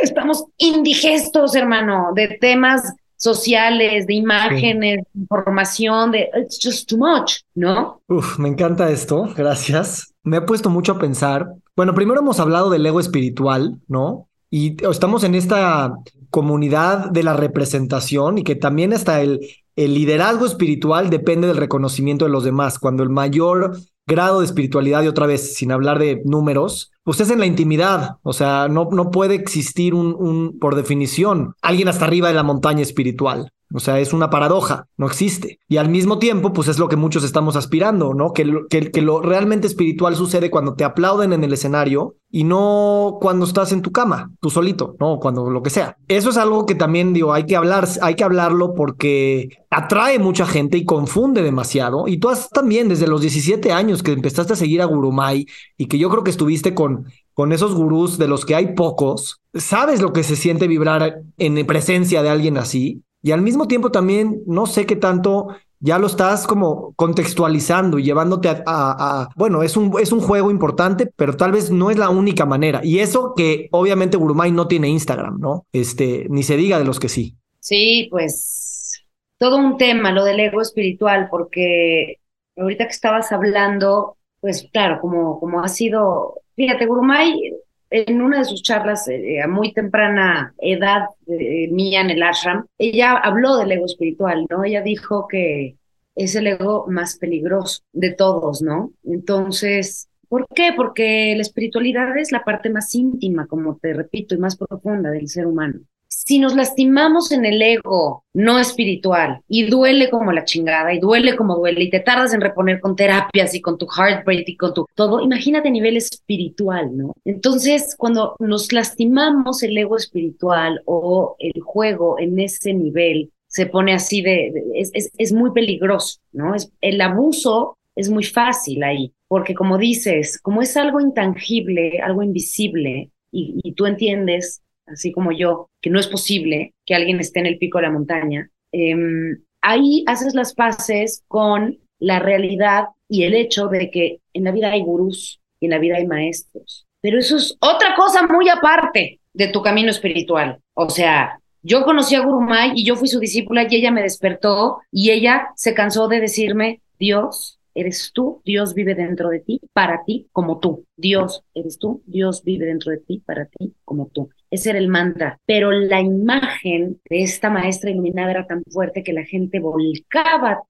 Estamos indigestos, hermano, de temas sociales, de imágenes, información, de it's just too much, ¿no? Uf, me encanta esto, gracias. Me he puesto mucho a pensar. Bueno, primero hemos hablado del ego espiritual, ¿no? Y estamos en esta comunidad de la representación y que también está el, el liderazgo espiritual depende del reconocimiento de los demás. Cuando el mayor grado de espiritualidad, y otra vez, sin hablar de números, pues es en la intimidad. O sea, no, no puede existir un, un, por definición, alguien hasta arriba de la montaña espiritual. O sea, es una paradoja, no existe. Y al mismo tiempo, pues es lo que muchos estamos aspirando, ¿no? Que, que, que, lo realmente espiritual sucede cuando te aplauden en el escenario y no cuando estás en tu cama, tú solito, ¿no? Cuando lo que sea. Eso es algo que también digo, hay que hablar, hay que hablarlo porque atrae mucha gente y confunde demasiado. Y tú has también desde los 17 años que empezaste a seguir a Gurumay y que yo creo que estuviste con con esos gurús de los que hay pocos, sabes lo que se siente vibrar en presencia de alguien así y al mismo tiempo también no sé qué tanto ya lo estás como contextualizando y llevándote a, bueno, es un, es un juego importante, pero tal vez no es la única manera. Y eso que obviamente Gurumay no tiene Instagram, ¿no? Este, ni se diga de los que sí. Sí, pues todo un tema, lo del ego espiritual, porque ahorita que estabas hablando, pues claro, como, como ha sido, fíjate, Gurumay en una de sus charlas eh, a muy temprana edad eh, mía en el ashram, ella habló del ego espiritual, ¿no? Ella dijo que es el ego más peligroso de todos, ¿no? Entonces, ¿por qué? Porque la espiritualidad es la parte más íntima, como te repito, y más profunda del ser humano si nos lastimamos en el ego no espiritual y duele como la chingada y duele como duele y te tardas en reponer con terapias y con tu heartbreak y con tu todo, imagínate a nivel espiritual, ¿no? Entonces, cuando nos lastimamos el ego espiritual o el juego en ese nivel, se pone así de, es, es, muy peligroso, ¿no? Es, el abuso es muy fácil ahí, porque como dices, como es algo intangible, algo invisible, y tú entiendes así como yo, que no es posible que alguien esté en el pico de la montaña, em, ahí haces las paces con la realidad y el hecho de que en la vida hay gurús y en la vida hay maestros. Pero eso es otra cosa muy aparte de tu camino espiritual. O sea, yo conocí a Gurumay y yo fui su discípula y ella me despertó y ella se cansó de decirme, Dios, eres tú, Dios vive dentro de ti, para ti, como tú. Dios eres tú, Dios vive dentro de ti, para ti, como tú. Ese era el mantra. Pero la imagen de esta maestra iluminada era tan fuerte que la gente volcaba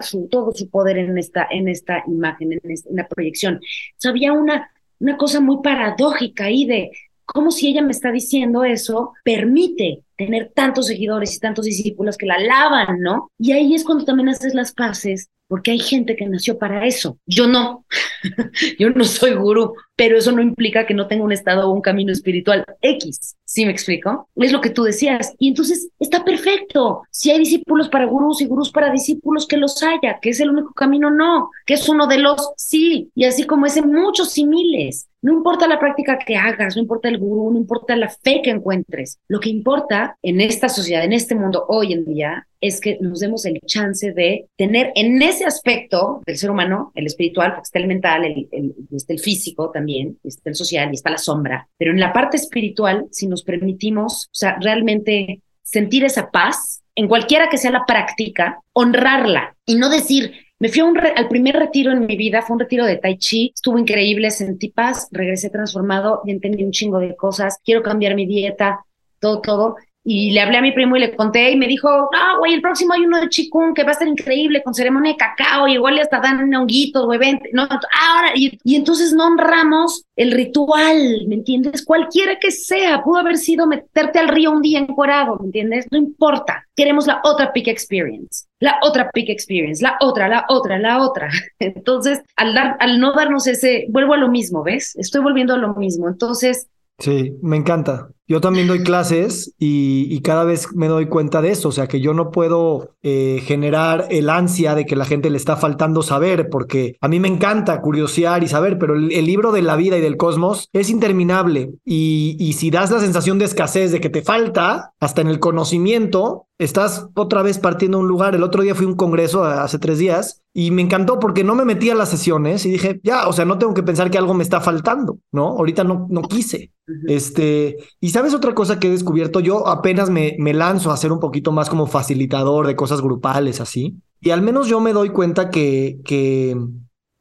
su, todo su poder en esta, en esta imagen, en, esta, la proyección. O había una, una cosa muy paradójica ahí de cómo si ella me está diciendo eso, permite tener tantos seguidores y tantos discípulos que la alaban, ¿no? Y ahí es cuando también haces las paces porque hay gente que nació para eso. Yo no, yo no soy gurú, pero eso no implica que no tenga un estado o un camino espiritual X. ¿Sí me explico? Es lo que tú decías. Y entonces está perfecto. Si hay discípulos para gurús y gurús para discípulos, que los haya, que es el único camino, no, que es uno de los sí. Y así como es en muchos similes. No importa la práctica que hagas, no importa el gurú, no importa la fe que encuentres. Lo que importa en esta sociedad, en este mundo hoy en día, es que nos demos el chance de tener en ese aspecto del ser humano, el espiritual, porque está el mental, el, el, está el físico también, está el social y está la sombra, pero en la parte espiritual, si nos permitimos, o sea, realmente sentir esa paz, en cualquiera que sea la práctica, honrarla y no decir, me fui al primer retiro en mi vida, fue un retiro de Tai Chi, estuvo increíble, sentí paz, regresé transformado y entendí un chingo de cosas, quiero cambiar mi dieta, todo, todo. Y le hablé a mi primo y le conté y me dijo, no, güey, el próximo hay uno de Chikung que va a estar increíble con ceremonia de cacao y igual le hasta dan honguitos, güey, no, ahora, y, y, entonces no honramos el ritual, ¿me entiendes? Cualquiera que sea, pudo haber sido meterte al río un día encuerado, ¿me entiendes? No importa, queremos la otra peak experience, la otra peak experience, la otra, la otra, la otra. Entonces, al, dar, al no darnos ese, vuelvo a lo mismo, ¿ves? Estoy volviendo a lo mismo. Entonces, Sí, me encanta. Yo también doy clases y, cada vez me doy cuenta de eso, o sea que yo no puedo eh, generar el ansia de que la gente le está faltando saber, porque a mí me encanta curiosear y saber, pero el, libro de la vida y del cosmos es interminable y, y si das la sensación de escasez, de que te falta, hasta en el conocimiento, estás otra vez partiendo un lugar. El otro día fui a un congreso hace tres días y me encantó porque no me metí a las sesiones y dije, ya, o sea, no tengo que pensar que algo me está faltando, ¿no? Ahorita no, no quise. Este, y sabes otra cosa que he descubierto, yo apenas me, lanzo a ser un poquito más como facilitador de cosas grupales así, y al menos yo me doy cuenta que, que,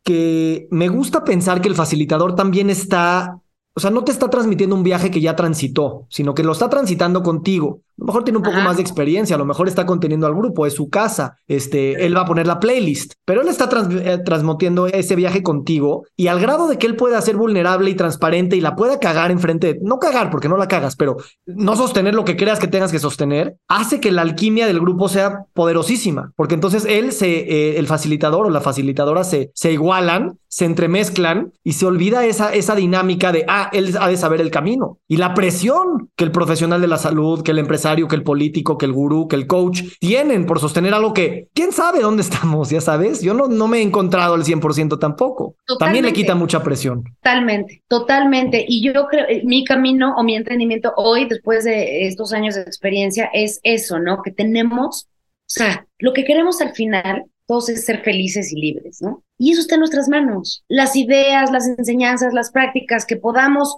que me gusta pensar que el facilitador también está o sea, no te está transmitiendo un viaje que ya transitó, sino que lo está transitando contigo. A lo mejor tiene un poco más de experiencia, a lo mejor está conteniendo al grupo, es su casa, este, él va a poner la playlist, pero él está eh, transmitiendo ese viaje contigo y al grado de que él pueda ser vulnerable y transparente y la pueda cagar enfrente, no cagar porque no la cagas, pero no sostener lo que creas que tengas que sostener, hace que la alquimia del grupo sea poderosísima, porque entonces él se, eh, el facilitador o la facilitadora se, se igualan, se entremezclan y se olvida esa, esa dinámica de, ah, él ha de saber el camino y la presión que el profesional de la salud, que el empresario, que el político, que el gurú, que el coach tienen por sostener algo que quién sabe dónde estamos, ya sabes. Yo no, no me he encontrado al 100% tampoco. También le quita mucha presión. Totalmente, totalmente. Y yo creo, eh, mi camino o mi entendimiento hoy, después de estos años de experiencia, es eso, ¿no? Que tenemos, o sea, lo que queremos al final todos es ser felices y libres, ¿no? Y eso está en nuestras manos. Las ideas, las enseñanzas, las prácticas que podamos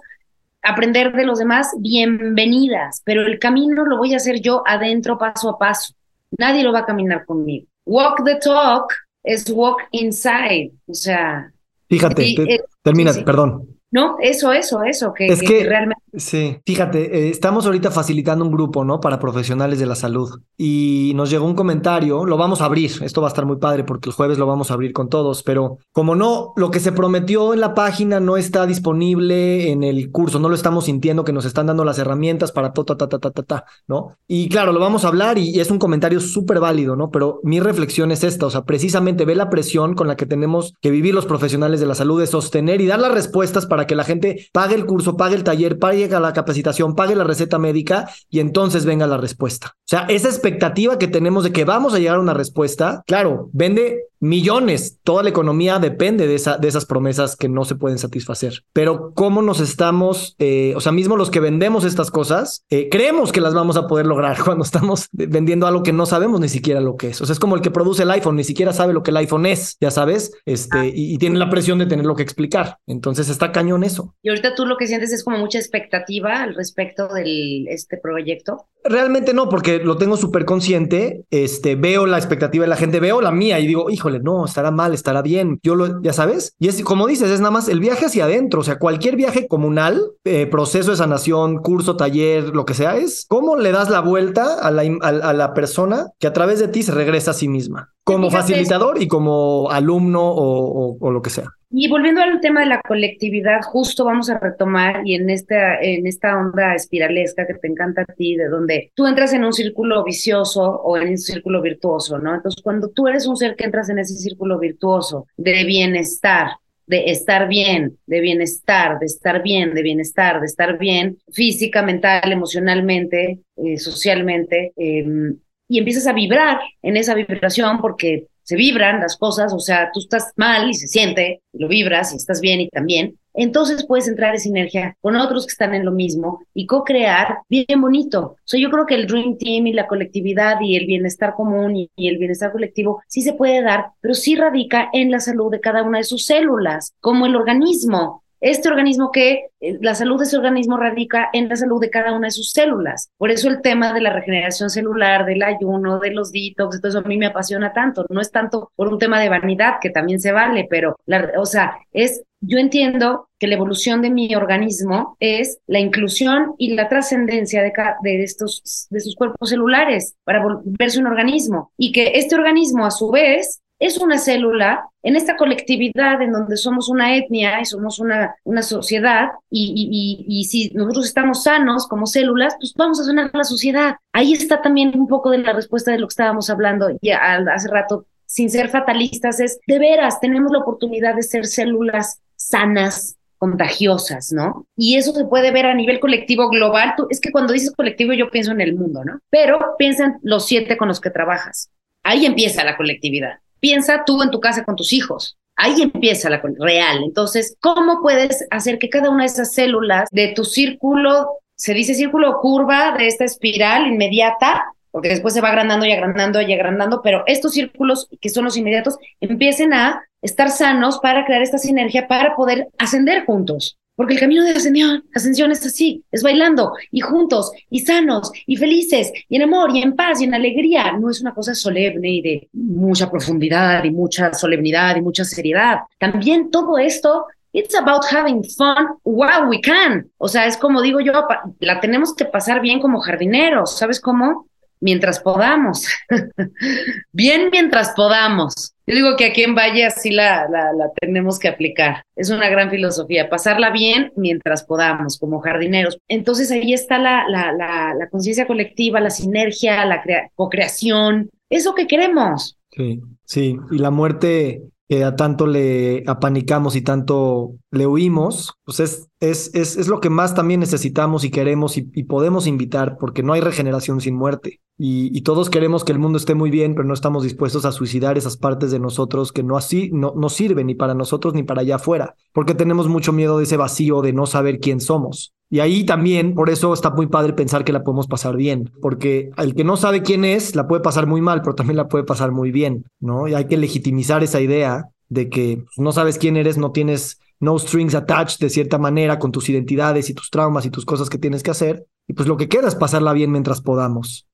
aprender de los demás, bienvenidas, pero el camino lo voy a hacer yo adentro, paso a paso. Nadie lo va a caminar conmigo. Walk the talk es walk inside, o sea. Fíjate, termina, perdón. No, eso, eso, eso, que, es que, realmente... Sí, fíjate, eh, estamos ahorita facilitando un grupo, ¿no? Para profesionales de la salud. Y nos llegó un comentario, lo vamos a abrir, esto va a estar muy padre porque el jueves lo vamos a abrir con todos, pero como no, lo que se prometió en la página no está disponible en el curso, no lo estamos sintiendo que nos están dando las herramientas para ta, ta, ta, ta, ta, ta, ¿no? Y claro, lo vamos a hablar y, y es un comentario súper válido, ¿no? Pero mi reflexión es esta, o sea, precisamente ve la presión con la que tenemos que vivir los profesionales de la salud de sostener y dar las respuestas para que la gente pague el curso, pague el taller, pague la capacitación, pague la receta médica y entonces venga la respuesta. O sea, esa expectativa que tenemos de que vamos a llegar a una respuesta, claro, vende millones. Toda la economía depende de, esa, de esas promesas que no se pueden satisfacer. Pero cómo nos estamos, eh, o sea, mismo los que vendemos estas cosas, eh, creemos que las vamos a poder lograr cuando estamos vendiendo algo que no sabemos ni siquiera lo que es. O sea, es como el que produce el iPhone, ni siquiera sabe lo que el iPhone es, ya sabes, este, ah. y, tiene la presión de tenerlo que explicar. Entonces está cañón eso. Y ahorita tú lo que sientes es como mucha expectativa al respecto de este proyecto. Realmente no, porque lo tengo súper consciente, este, veo la expectativa de la gente, veo la mía y digo, hijo no, estará mal, estará bien. Yo lo, ya sabes. Y es como dices, es nada más el viaje hacia adentro. O sea, cualquier viaje comunal, eh, proceso de sanación, curso, taller, lo que sea, es cómo le das la vuelta a la, a la persona que a través de ti se regresa a sí misma como facilitador y como alumno o, lo que sea. Y volviendo al tema de la colectividad, justo vamos a retomar y en esta, en esta onda espiralesca que te encanta a ti, de donde tú entras en un círculo vicioso o en un círculo virtuoso, ¿no? Entonces, cuando tú eres un ser que entras en ese círculo virtuoso de bienestar, de estar bien, de bienestar, de estar bien, de bienestar, de estar bien, física, mental, emocionalmente, eh, socialmente, eh, y empiezas a vibrar en esa vibración porque se vibran las cosas, o sea, tú estás mal y se siente, lo vibras y estás bien y también. entonces puedes entrar en sinergia con otros que están en lo mismo y co-crear bien bonito. O yo creo que el Dream Team y la colectividad y el bienestar común y, y el bienestar colectivo sí se puede dar, pero sí radica en la salud de cada una de sus células, como el organismo este organismo que eh, la salud de ese organismo radica en la salud de cada una de sus células. Por eso el tema de la regeneración celular, del ayuno, de los detox, eso a mí me apasiona tanto. No es tanto por un tema de vanidad, que también se vale, pero, la, o sea, es, yo entiendo que la evolución de mi organismo es la inclusión y la trascendencia de, de, estos, de sus cuerpos celulares para volverse un organismo y que este organismo a su vez es una célula en esta colectividad en donde somos una etnia y somos una, una sociedad y, y, y, si nosotros estamos sanos como células, pues vamos a sanar la sociedad. Ahí está también un poco de la respuesta de lo que estábamos hablando ya hace rato, sin ser fatalistas, es de veras, tenemos la oportunidad de ser células sanas, contagiosas, ¿no? Y eso se puede ver a nivel colectivo global. Tú, es que cuando dices colectivo yo pienso en el mundo, ¿no? Pero piensa los siete con los que trabajas. Ahí empieza la colectividad piensa tú en tu casa con tus hijos. Ahí empieza la real. Entonces, ¿cómo puedes hacer que cada una de esas células de tu círculo, se dice círculo curva de esta espiral inmediata, porque después se va agrandando y agrandando y agrandando, pero estos círculos que son los inmediatos empiecen a estar sanos para crear esta sinergia para poder ascender juntos. Porque el camino de ascensión, ascensión es así, es bailando y juntos y sanos y felices y en amor y en paz y en alegría. No es una cosa solemne y de mucha profundidad y mucha solemnidad y mucha seriedad. También todo esto It's about having fun while we can. O sea, es como digo yo, la tenemos que pasar bien como jardineros, ¿sabes cómo? Mientras podamos. Bien mientras podamos. Yo digo que aquí en Valle así la, la, la, tenemos que aplicar. Es una gran filosofía, pasarla bien mientras podamos, como jardineros. Entonces ahí está la, la, la, conciencia colectiva, la sinergia, la co-creación, eso que queremos. Sí, sí, y la muerte que a tanto le apanicamos y tanto le huimos, pues es, es, es, es lo que más también necesitamos y queremos y, podemos invitar, porque no hay regeneración sin muerte. Y, y, todos queremos que el mundo esté muy bien, pero no estamos dispuestos a suicidar esas partes de nosotros que no así no, no sirven ni para nosotros ni para allá afuera, porque tenemos mucho miedo de ese vacío de no saber quién somos. Y ahí también, por eso está muy padre pensar que la podemos pasar bien, porque el que no sabe quién es, la puede pasar muy mal, pero también la puede pasar muy bien, ¿no? Y hay que legitimizar esa idea de que no sabes quién eres, no tienes no strings attached de cierta manera con tus identidades y tus traumas y tus cosas que tienes que hacer. Y pues lo que queda es pasarla bien mientras podamos.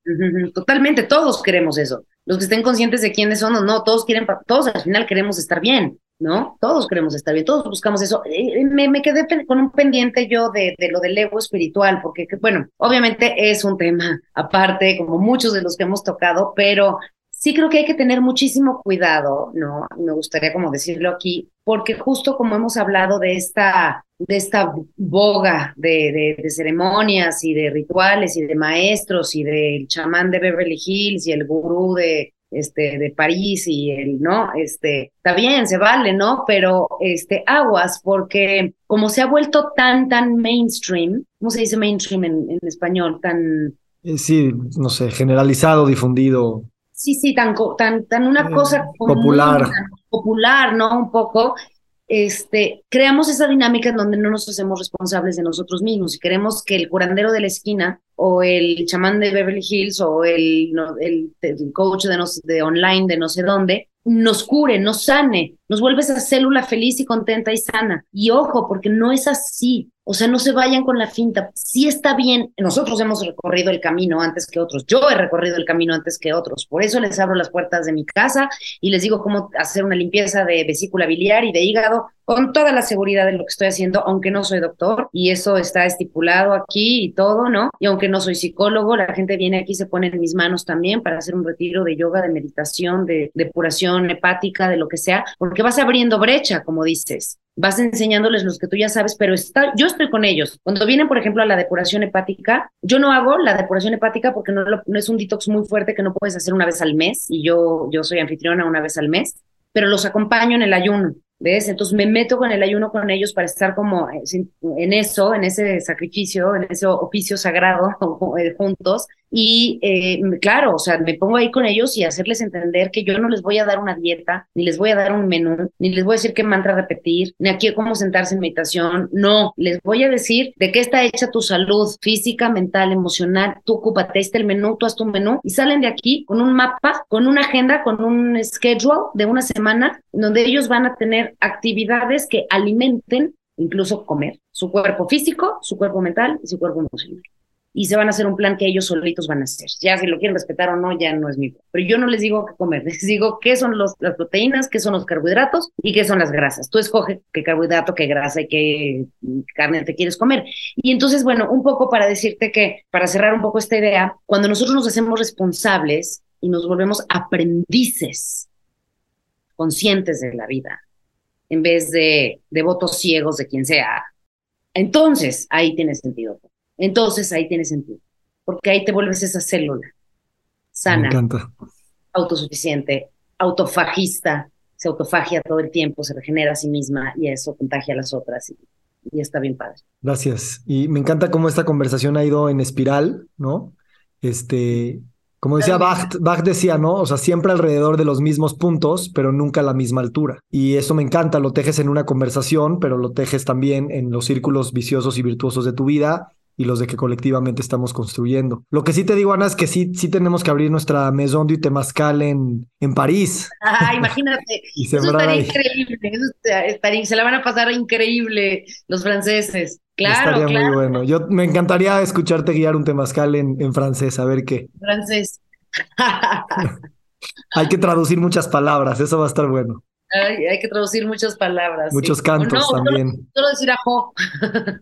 Totalmente, todos queremos eso. Los que estén conscientes de quiénes son o no, todos quieren, todos al final queremos estar bien. ¿no? Todos queremos estar bien, todos buscamos eso. Eh, eh, me, quedé con un pendiente yo de, lo del ego espiritual, porque, bueno, obviamente es un tema aparte, como muchos de los que hemos tocado, pero sí creo que hay que tener muchísimo cuidado, ¿no? Me gustaría como decirlo aquí, porque justo como hemos hablado de esta, de esta boga de, ceremonias y de rituales y de maestros y del chamán de Beverly Hills y el gurú de, este, de París y el, ¿no? Este, está bien, se vale, ¿no? Pero, este, aguas, porque como se ha vuelto tan, tan mainstream, ¿cómo se dice mainstream en, en español? Tan... Eh, sí, no sé, generalizado, difundido. Sí, sí, tan, tan, tan una cosa eh, popular. Tan popular, ¿no? Un poco este, creamos esa dinámica en donde no nos hacemos responsables de nosotros mismos y queremos que el curandero de la esquina o el chamán de Beverly Hills o el, el, el coach de, de online de no sé dónde nos cure, nos sane, nos vuelve esa célula feliz y contenta y sana. Y ojo, porque no es así. O sea, no se vayan con la finta. Sí está bien, nosotros hemos recorrido el camino antes que otros. Yo he recorrido el camino antes que otros. Por eso les abro las puertas de mi casa y les digo cómo hacer una limpieza de vesícula biliar y de hígado con toda la seguridad de lo que estoy haciendo, aunque no soy doctor. Y eso está estipulado aquí y todo, ¿no? Y aunque no soy psicólogo, la gente viene aquí, se pone en mis manos también para hacer un retiro de yoga, de meditación, de depuración hepática, de lo que sea, porque vas abriendo brecha, como dices vas enseñándoles los que tú ya sabes, pero está, yo estoy con ellos. Cuando vienen, por ejemplo, a la depuración hepática, yo no hago la depuración hepática porque no, no, es un detox muy fuerte que no puedes hacer una vez al mes y yo, yo soy anfitriona una vez al mes, pero los acompaño en el ayuno. ¿Ves? Entonces me meto con el ayuno con ellos para estar como en eso, en ese sacrificio, en ese oficio sagrado eh, juntos Y eh, claro, o sea, me pongo ahí con ellos y hacerles entender que yo no les voy a dar una dieta, ni les voy a dar un menú, ni les voy a decir qué mantra repetir, ni aquí cómo sentarse en meditación. No, les voy a decir de qué está hecha tu salud física, mental, emocional. Tú ocúpate, este el menú, tú haz tu menú y salen de aquí con un mapa, con una agenda, con un schedule de una semana donde ellos van a tener actividades que alimenten, incluso comer, su cuerpo físico, su cuerpo mental y su cuerpo emocional y se van a hacer un plan que ellos solitos van a hacer. Ya si lo quieren respetar o no, ya no es mi. Pero yo no les digo qué comer, les digo qué son las proteínas, qué son los carbohidratos y qué son las grasas. Tú escoge qué carbohidrato, qué grasa y qué carne te quieres comer. Y entonces, bueno, un poco para decirte que, para cerrar un poco esta idea, cuando nosotros nos hacemos responsables y nos volvemos aprendices conscientes de la vida, en vez de devotos ciegos de quien sea, entonces ahí tiene sentido entonces ahí tiene sentido, porque ahí te vuelves esa célula sana, autosuficiente, autofagista, se autofagia todo el tiempo, se regenera a sí misma y eso contagia a las otras y, y está bien padre. Gracias. Y me encanta cómo esta conversación ha ido en espiral, ¿no? Este, como decía Bach, Bach decía, ¿no? O sea, siempre alrededor de los mismos puntos, pero nunca a la misma altura. Y eso me encanta, lo tejes en una conversación, pero lo tejes también en los círculos viciosos y virtuosos de tu vida y los de que colectivamente estamos construyendo. Lo que sí te digo, Ana, es que sí, sí tenemos que abrir nuestra Maison du Temazcal en, en París. Ah, imagínate. eso estaría increíble. estaría, se la van a pasar increíble los franceses. Claro, estaría muy bueno. Yo me encantaría escucharte guiar un Temazcal en, en francés, a ver qué. Francés. hay que traducir muchas palabras, eso va a estar bueno. hay que traducir muchas palabras. Muchos cantos también. Solo, solo decir ajo.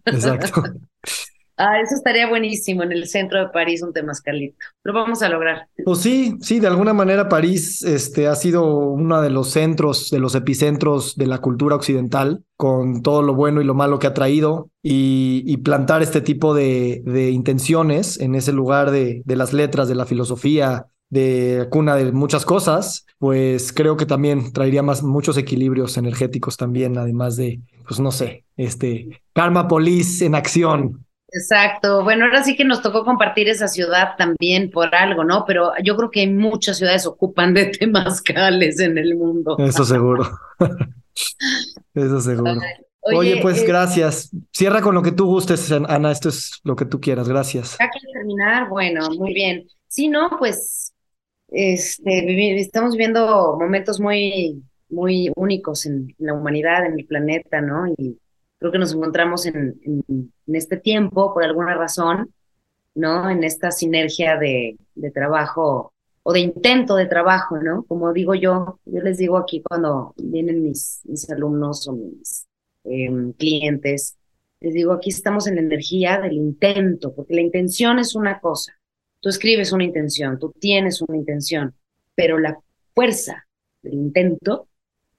Exacto. Ah, eso estaría buenísimo en el centro de París, un temascalito. Lo vamos a lograr. Pues sí, sí, de alguna manera París este, ha sido uno de los centros, de los epicentros de la cultura occidental, con todo lo bueno y lo malo que ha traído, y, plantar este tipo de, de, intenciones en ese lugar de, de las letras, de la filosofía, de cuna de muchas cosas, pues creo que también traería más muchos equilibrios energéticos también, además de, pues no sé, este Karma Police en acción. Exacto. Bueno, ahora sí que nos tocó compartir esa ciudad también por algo, ¿no? Pero yo creo que muchas ciudades ocupan de temazcales en el mundo. Eso seguro. Eso seguro. Oye, pues eh, gracias. Cierra con lo que tú gustes, Ana. Esto es lo que tú quieras. Gracias. Ya que terminar, bueno, muy bien. Si no, pues este, estamos viviendo momentos muy, muy únicos en la humanidad, en el planeta, ¿no? Y creo que nos encontramos en, en, este tiempo por alguna razón, ¿no? En esta sinergia de, de, trabajo o de intento de trabajo, ¿no? Como digo yo, yo les digo aquí cuando vienen mis, mis alumnos o mis em, clientes, les digo, aquí estamos en la energía del intento, porque la intención es una cosa. Tú escribes una intención, tú tienes una intención, pero la fuerza del intento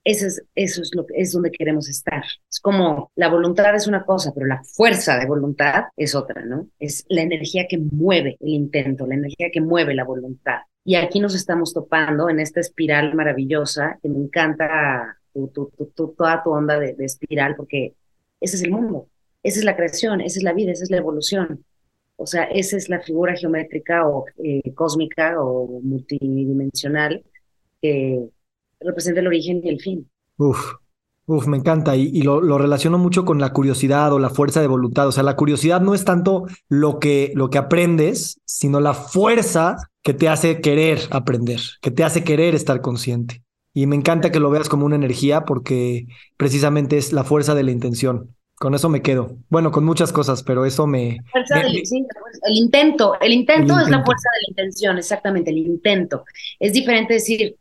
eso es, eso es lo es donde queremos estar. Es como la voluntad es una cosa, pero la fuerza de voluntad es otra, ¿no? Es la energía que mueve el intento, la energía que mueve la voluntad. Y aquí nos estamos topando en esta espiral maravillosa que me encanta tu, toda tu onda de, espiral, porque ese es el mundo, esa es la creación, esa es la vida, esa es la evolución. O sea, esa es la figura geométrica o eh, cósmica o multidimensional que representa el origen y el fin. Uf, uf, me encanta y, lo, lo, relaciono mucho con la curiosidad o la fuerza de voluntad. O sea, la curiosidad no es tanto lo que, lo que aprendes, sino la fuerza que te hace querer aprender, que te hace querer estar consciente. Y me encanta que lo veas como una energía porque precisamente es la fuerza de la intención. Con eso me quedo. Bueno, con muchas cosas, pero eso me... el intento, el intento es la fuerza de la intención, exactamente, el intento. Es diferente decir,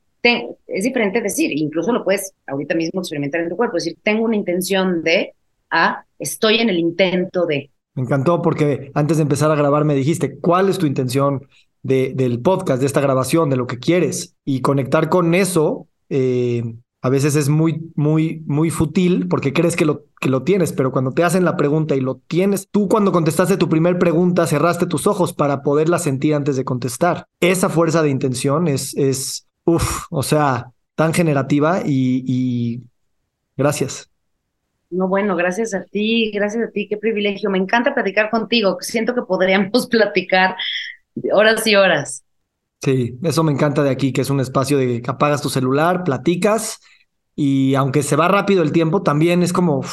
es diferente decir, incluso lo puedes ahorita mismo experimentar en tu cuerpo, decir, tengo una intención de, a, estoy en el intento de. Me encantó porque antes de empezar a grabar me dijiste, ¿cuál es tu intención de, del podcast, de esta grabación, de lo que quieres? Y conectar con eso eh, a veces es muy, muy, muy fútil porque crees que lo, que lo tienes, pero cuando te hacen la pregunta y lo tienes, tú cuando contestaste tu primer pregunta cerraste tus ojos para poderla sentir antes de contestar. Esa fuerza de intención es, es, Uf, o sea, tan generativa y, gracias. No, bueno, gracias a ti, gracias a ti, qué privilegio. Me encanta platicar contigo. Siento que podríamos platicar horas y horas. Sí, eso me encanta de aquí, que es un espacio de que apagas tu celular, platicas y aunque se va rápido el tiempo, también es como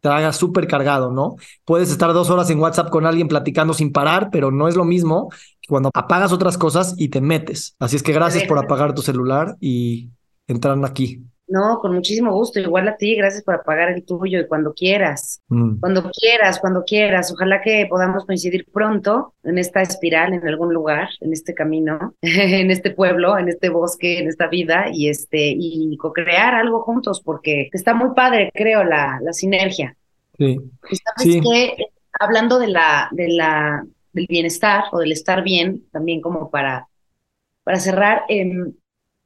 te haga súper cargado, ¿no? Puedes estar dos horas en WhatsApp con alguien platicando sin parar, pero no es lo mismo cuando apagas otras cosas y te metes. Así es que gracias por apagar tu celular y entrar aquí. No, con muchísimo gusto. Igual a ti, gracias por apagar el tuyo y cuando quieras. Mm. Cuando quieras, cuando quieras. Ojalá que podamos coincidir pronto en esta espiral, en algún lugar, en este camino, en este pueblo, en este bosque, en esta vida y este y co-crear algo juntos porque está muy padre, creo, la, la sinergia. Sí. sabes que hablando de la, de la, del bienestar o del estar bien, también como para, para cerrar, eh,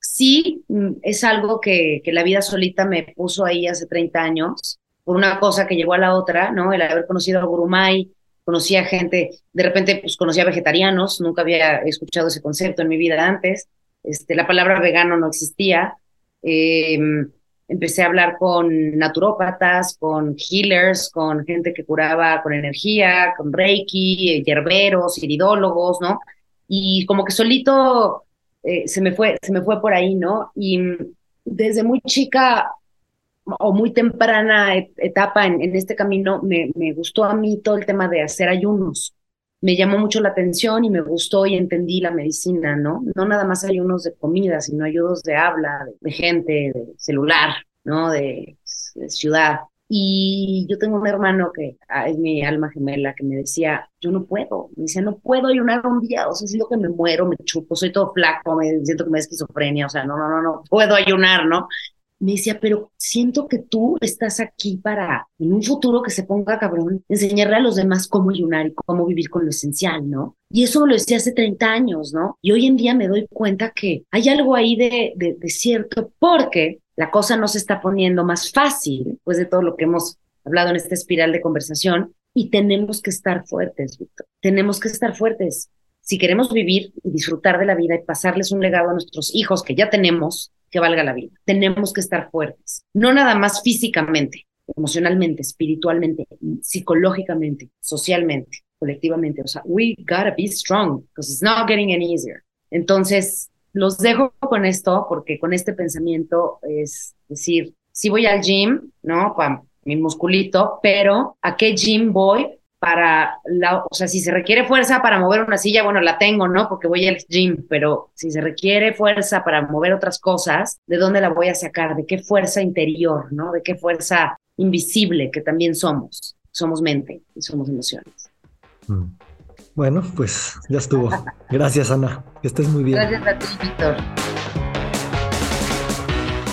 sí mm, es algo que, que, la vida solita me puso ahí hace 30 años, por una cosa que llegó a la otra, ¿no? El haber conocido a Gurumay, conocía gente, de repente pues conocía vegetarianos, nunca había escuchado ese concepto en mi vida antes, este, la palabra vegano no existía, em, empecé a hablar con naturópatas, con healers, con gente que curaba con energía, con reiki, hierberos, iridólogos, ¿no? Y como que solito eh, se, me fue, se me fue por ahí, ¿no? Y desde muy chica o muy temprana etapa en, este camino, me, gustó a mí todo el tema de hacer ayunos. Me llamó mucho la atención y me gustó y entendí la medicina, ¿no? No nada más ayunos de comida, sino ayunos de habla, de, gente, de celular, ¿no? de ciudad. Y yo tengo un hermano que ah, es mi alma gemela que me decía, yo no puedo, me decía, no puedo ayunar un día, o sea, siento que me muero, me chupo, soy todo flaco, me siento que me da esquizofrenia, o sea, no, no, no, no, puedo ayunar, ¿no? Me decía, pero siento que tú estás aquí para, en un futuro que se ponga cabrón, enseñarle a los demás cómo ayunar y cómo vivir con lo esencial, ¿no? Y eso lo decía hace 30 años, ¿no? Y hoy en día me doy cuenta que hay algo ahí de, de, cierto, porque la cosa no se está poniendo más fácil después de todo lo que hemos hablado en esta espiral de conversación y tenemos que estar fuertes, Víctor. Tenemos que estar fuertes. Si queremos vivir y disfrutar de la vida y pasarles un legado a nuestros hijos que ya tenemos, que valga la vida, tenemos que estar fuertes. No nada más físicamente, emocionalmente, espiritualmente, psicológicamente, socialmente, colectivamente. O sea, we gotta be strong because it's not getting any easier. Entonces, los dejo con esto porque con este pensamiento es decir, si voy al gym, ¿no? Para mi musculito, pero ¿a qué gym voy? Para la, o sea, si se requiere fuerza para mover una silla, bueno, la tengo, ¿no? Porque voy al gym, pero si se requiere fuerza para mover otras cosas, ¿de dónde la voy a sacar? ¿De qué fuerza interior, ¿no? ¿De qué fuerza invisible que también somos? Somos mente y somos emociones. Mm. Bueno, pues ya estuvo. Gracias, Ana. Que estés muy bien. Gracias a ti, Víctor.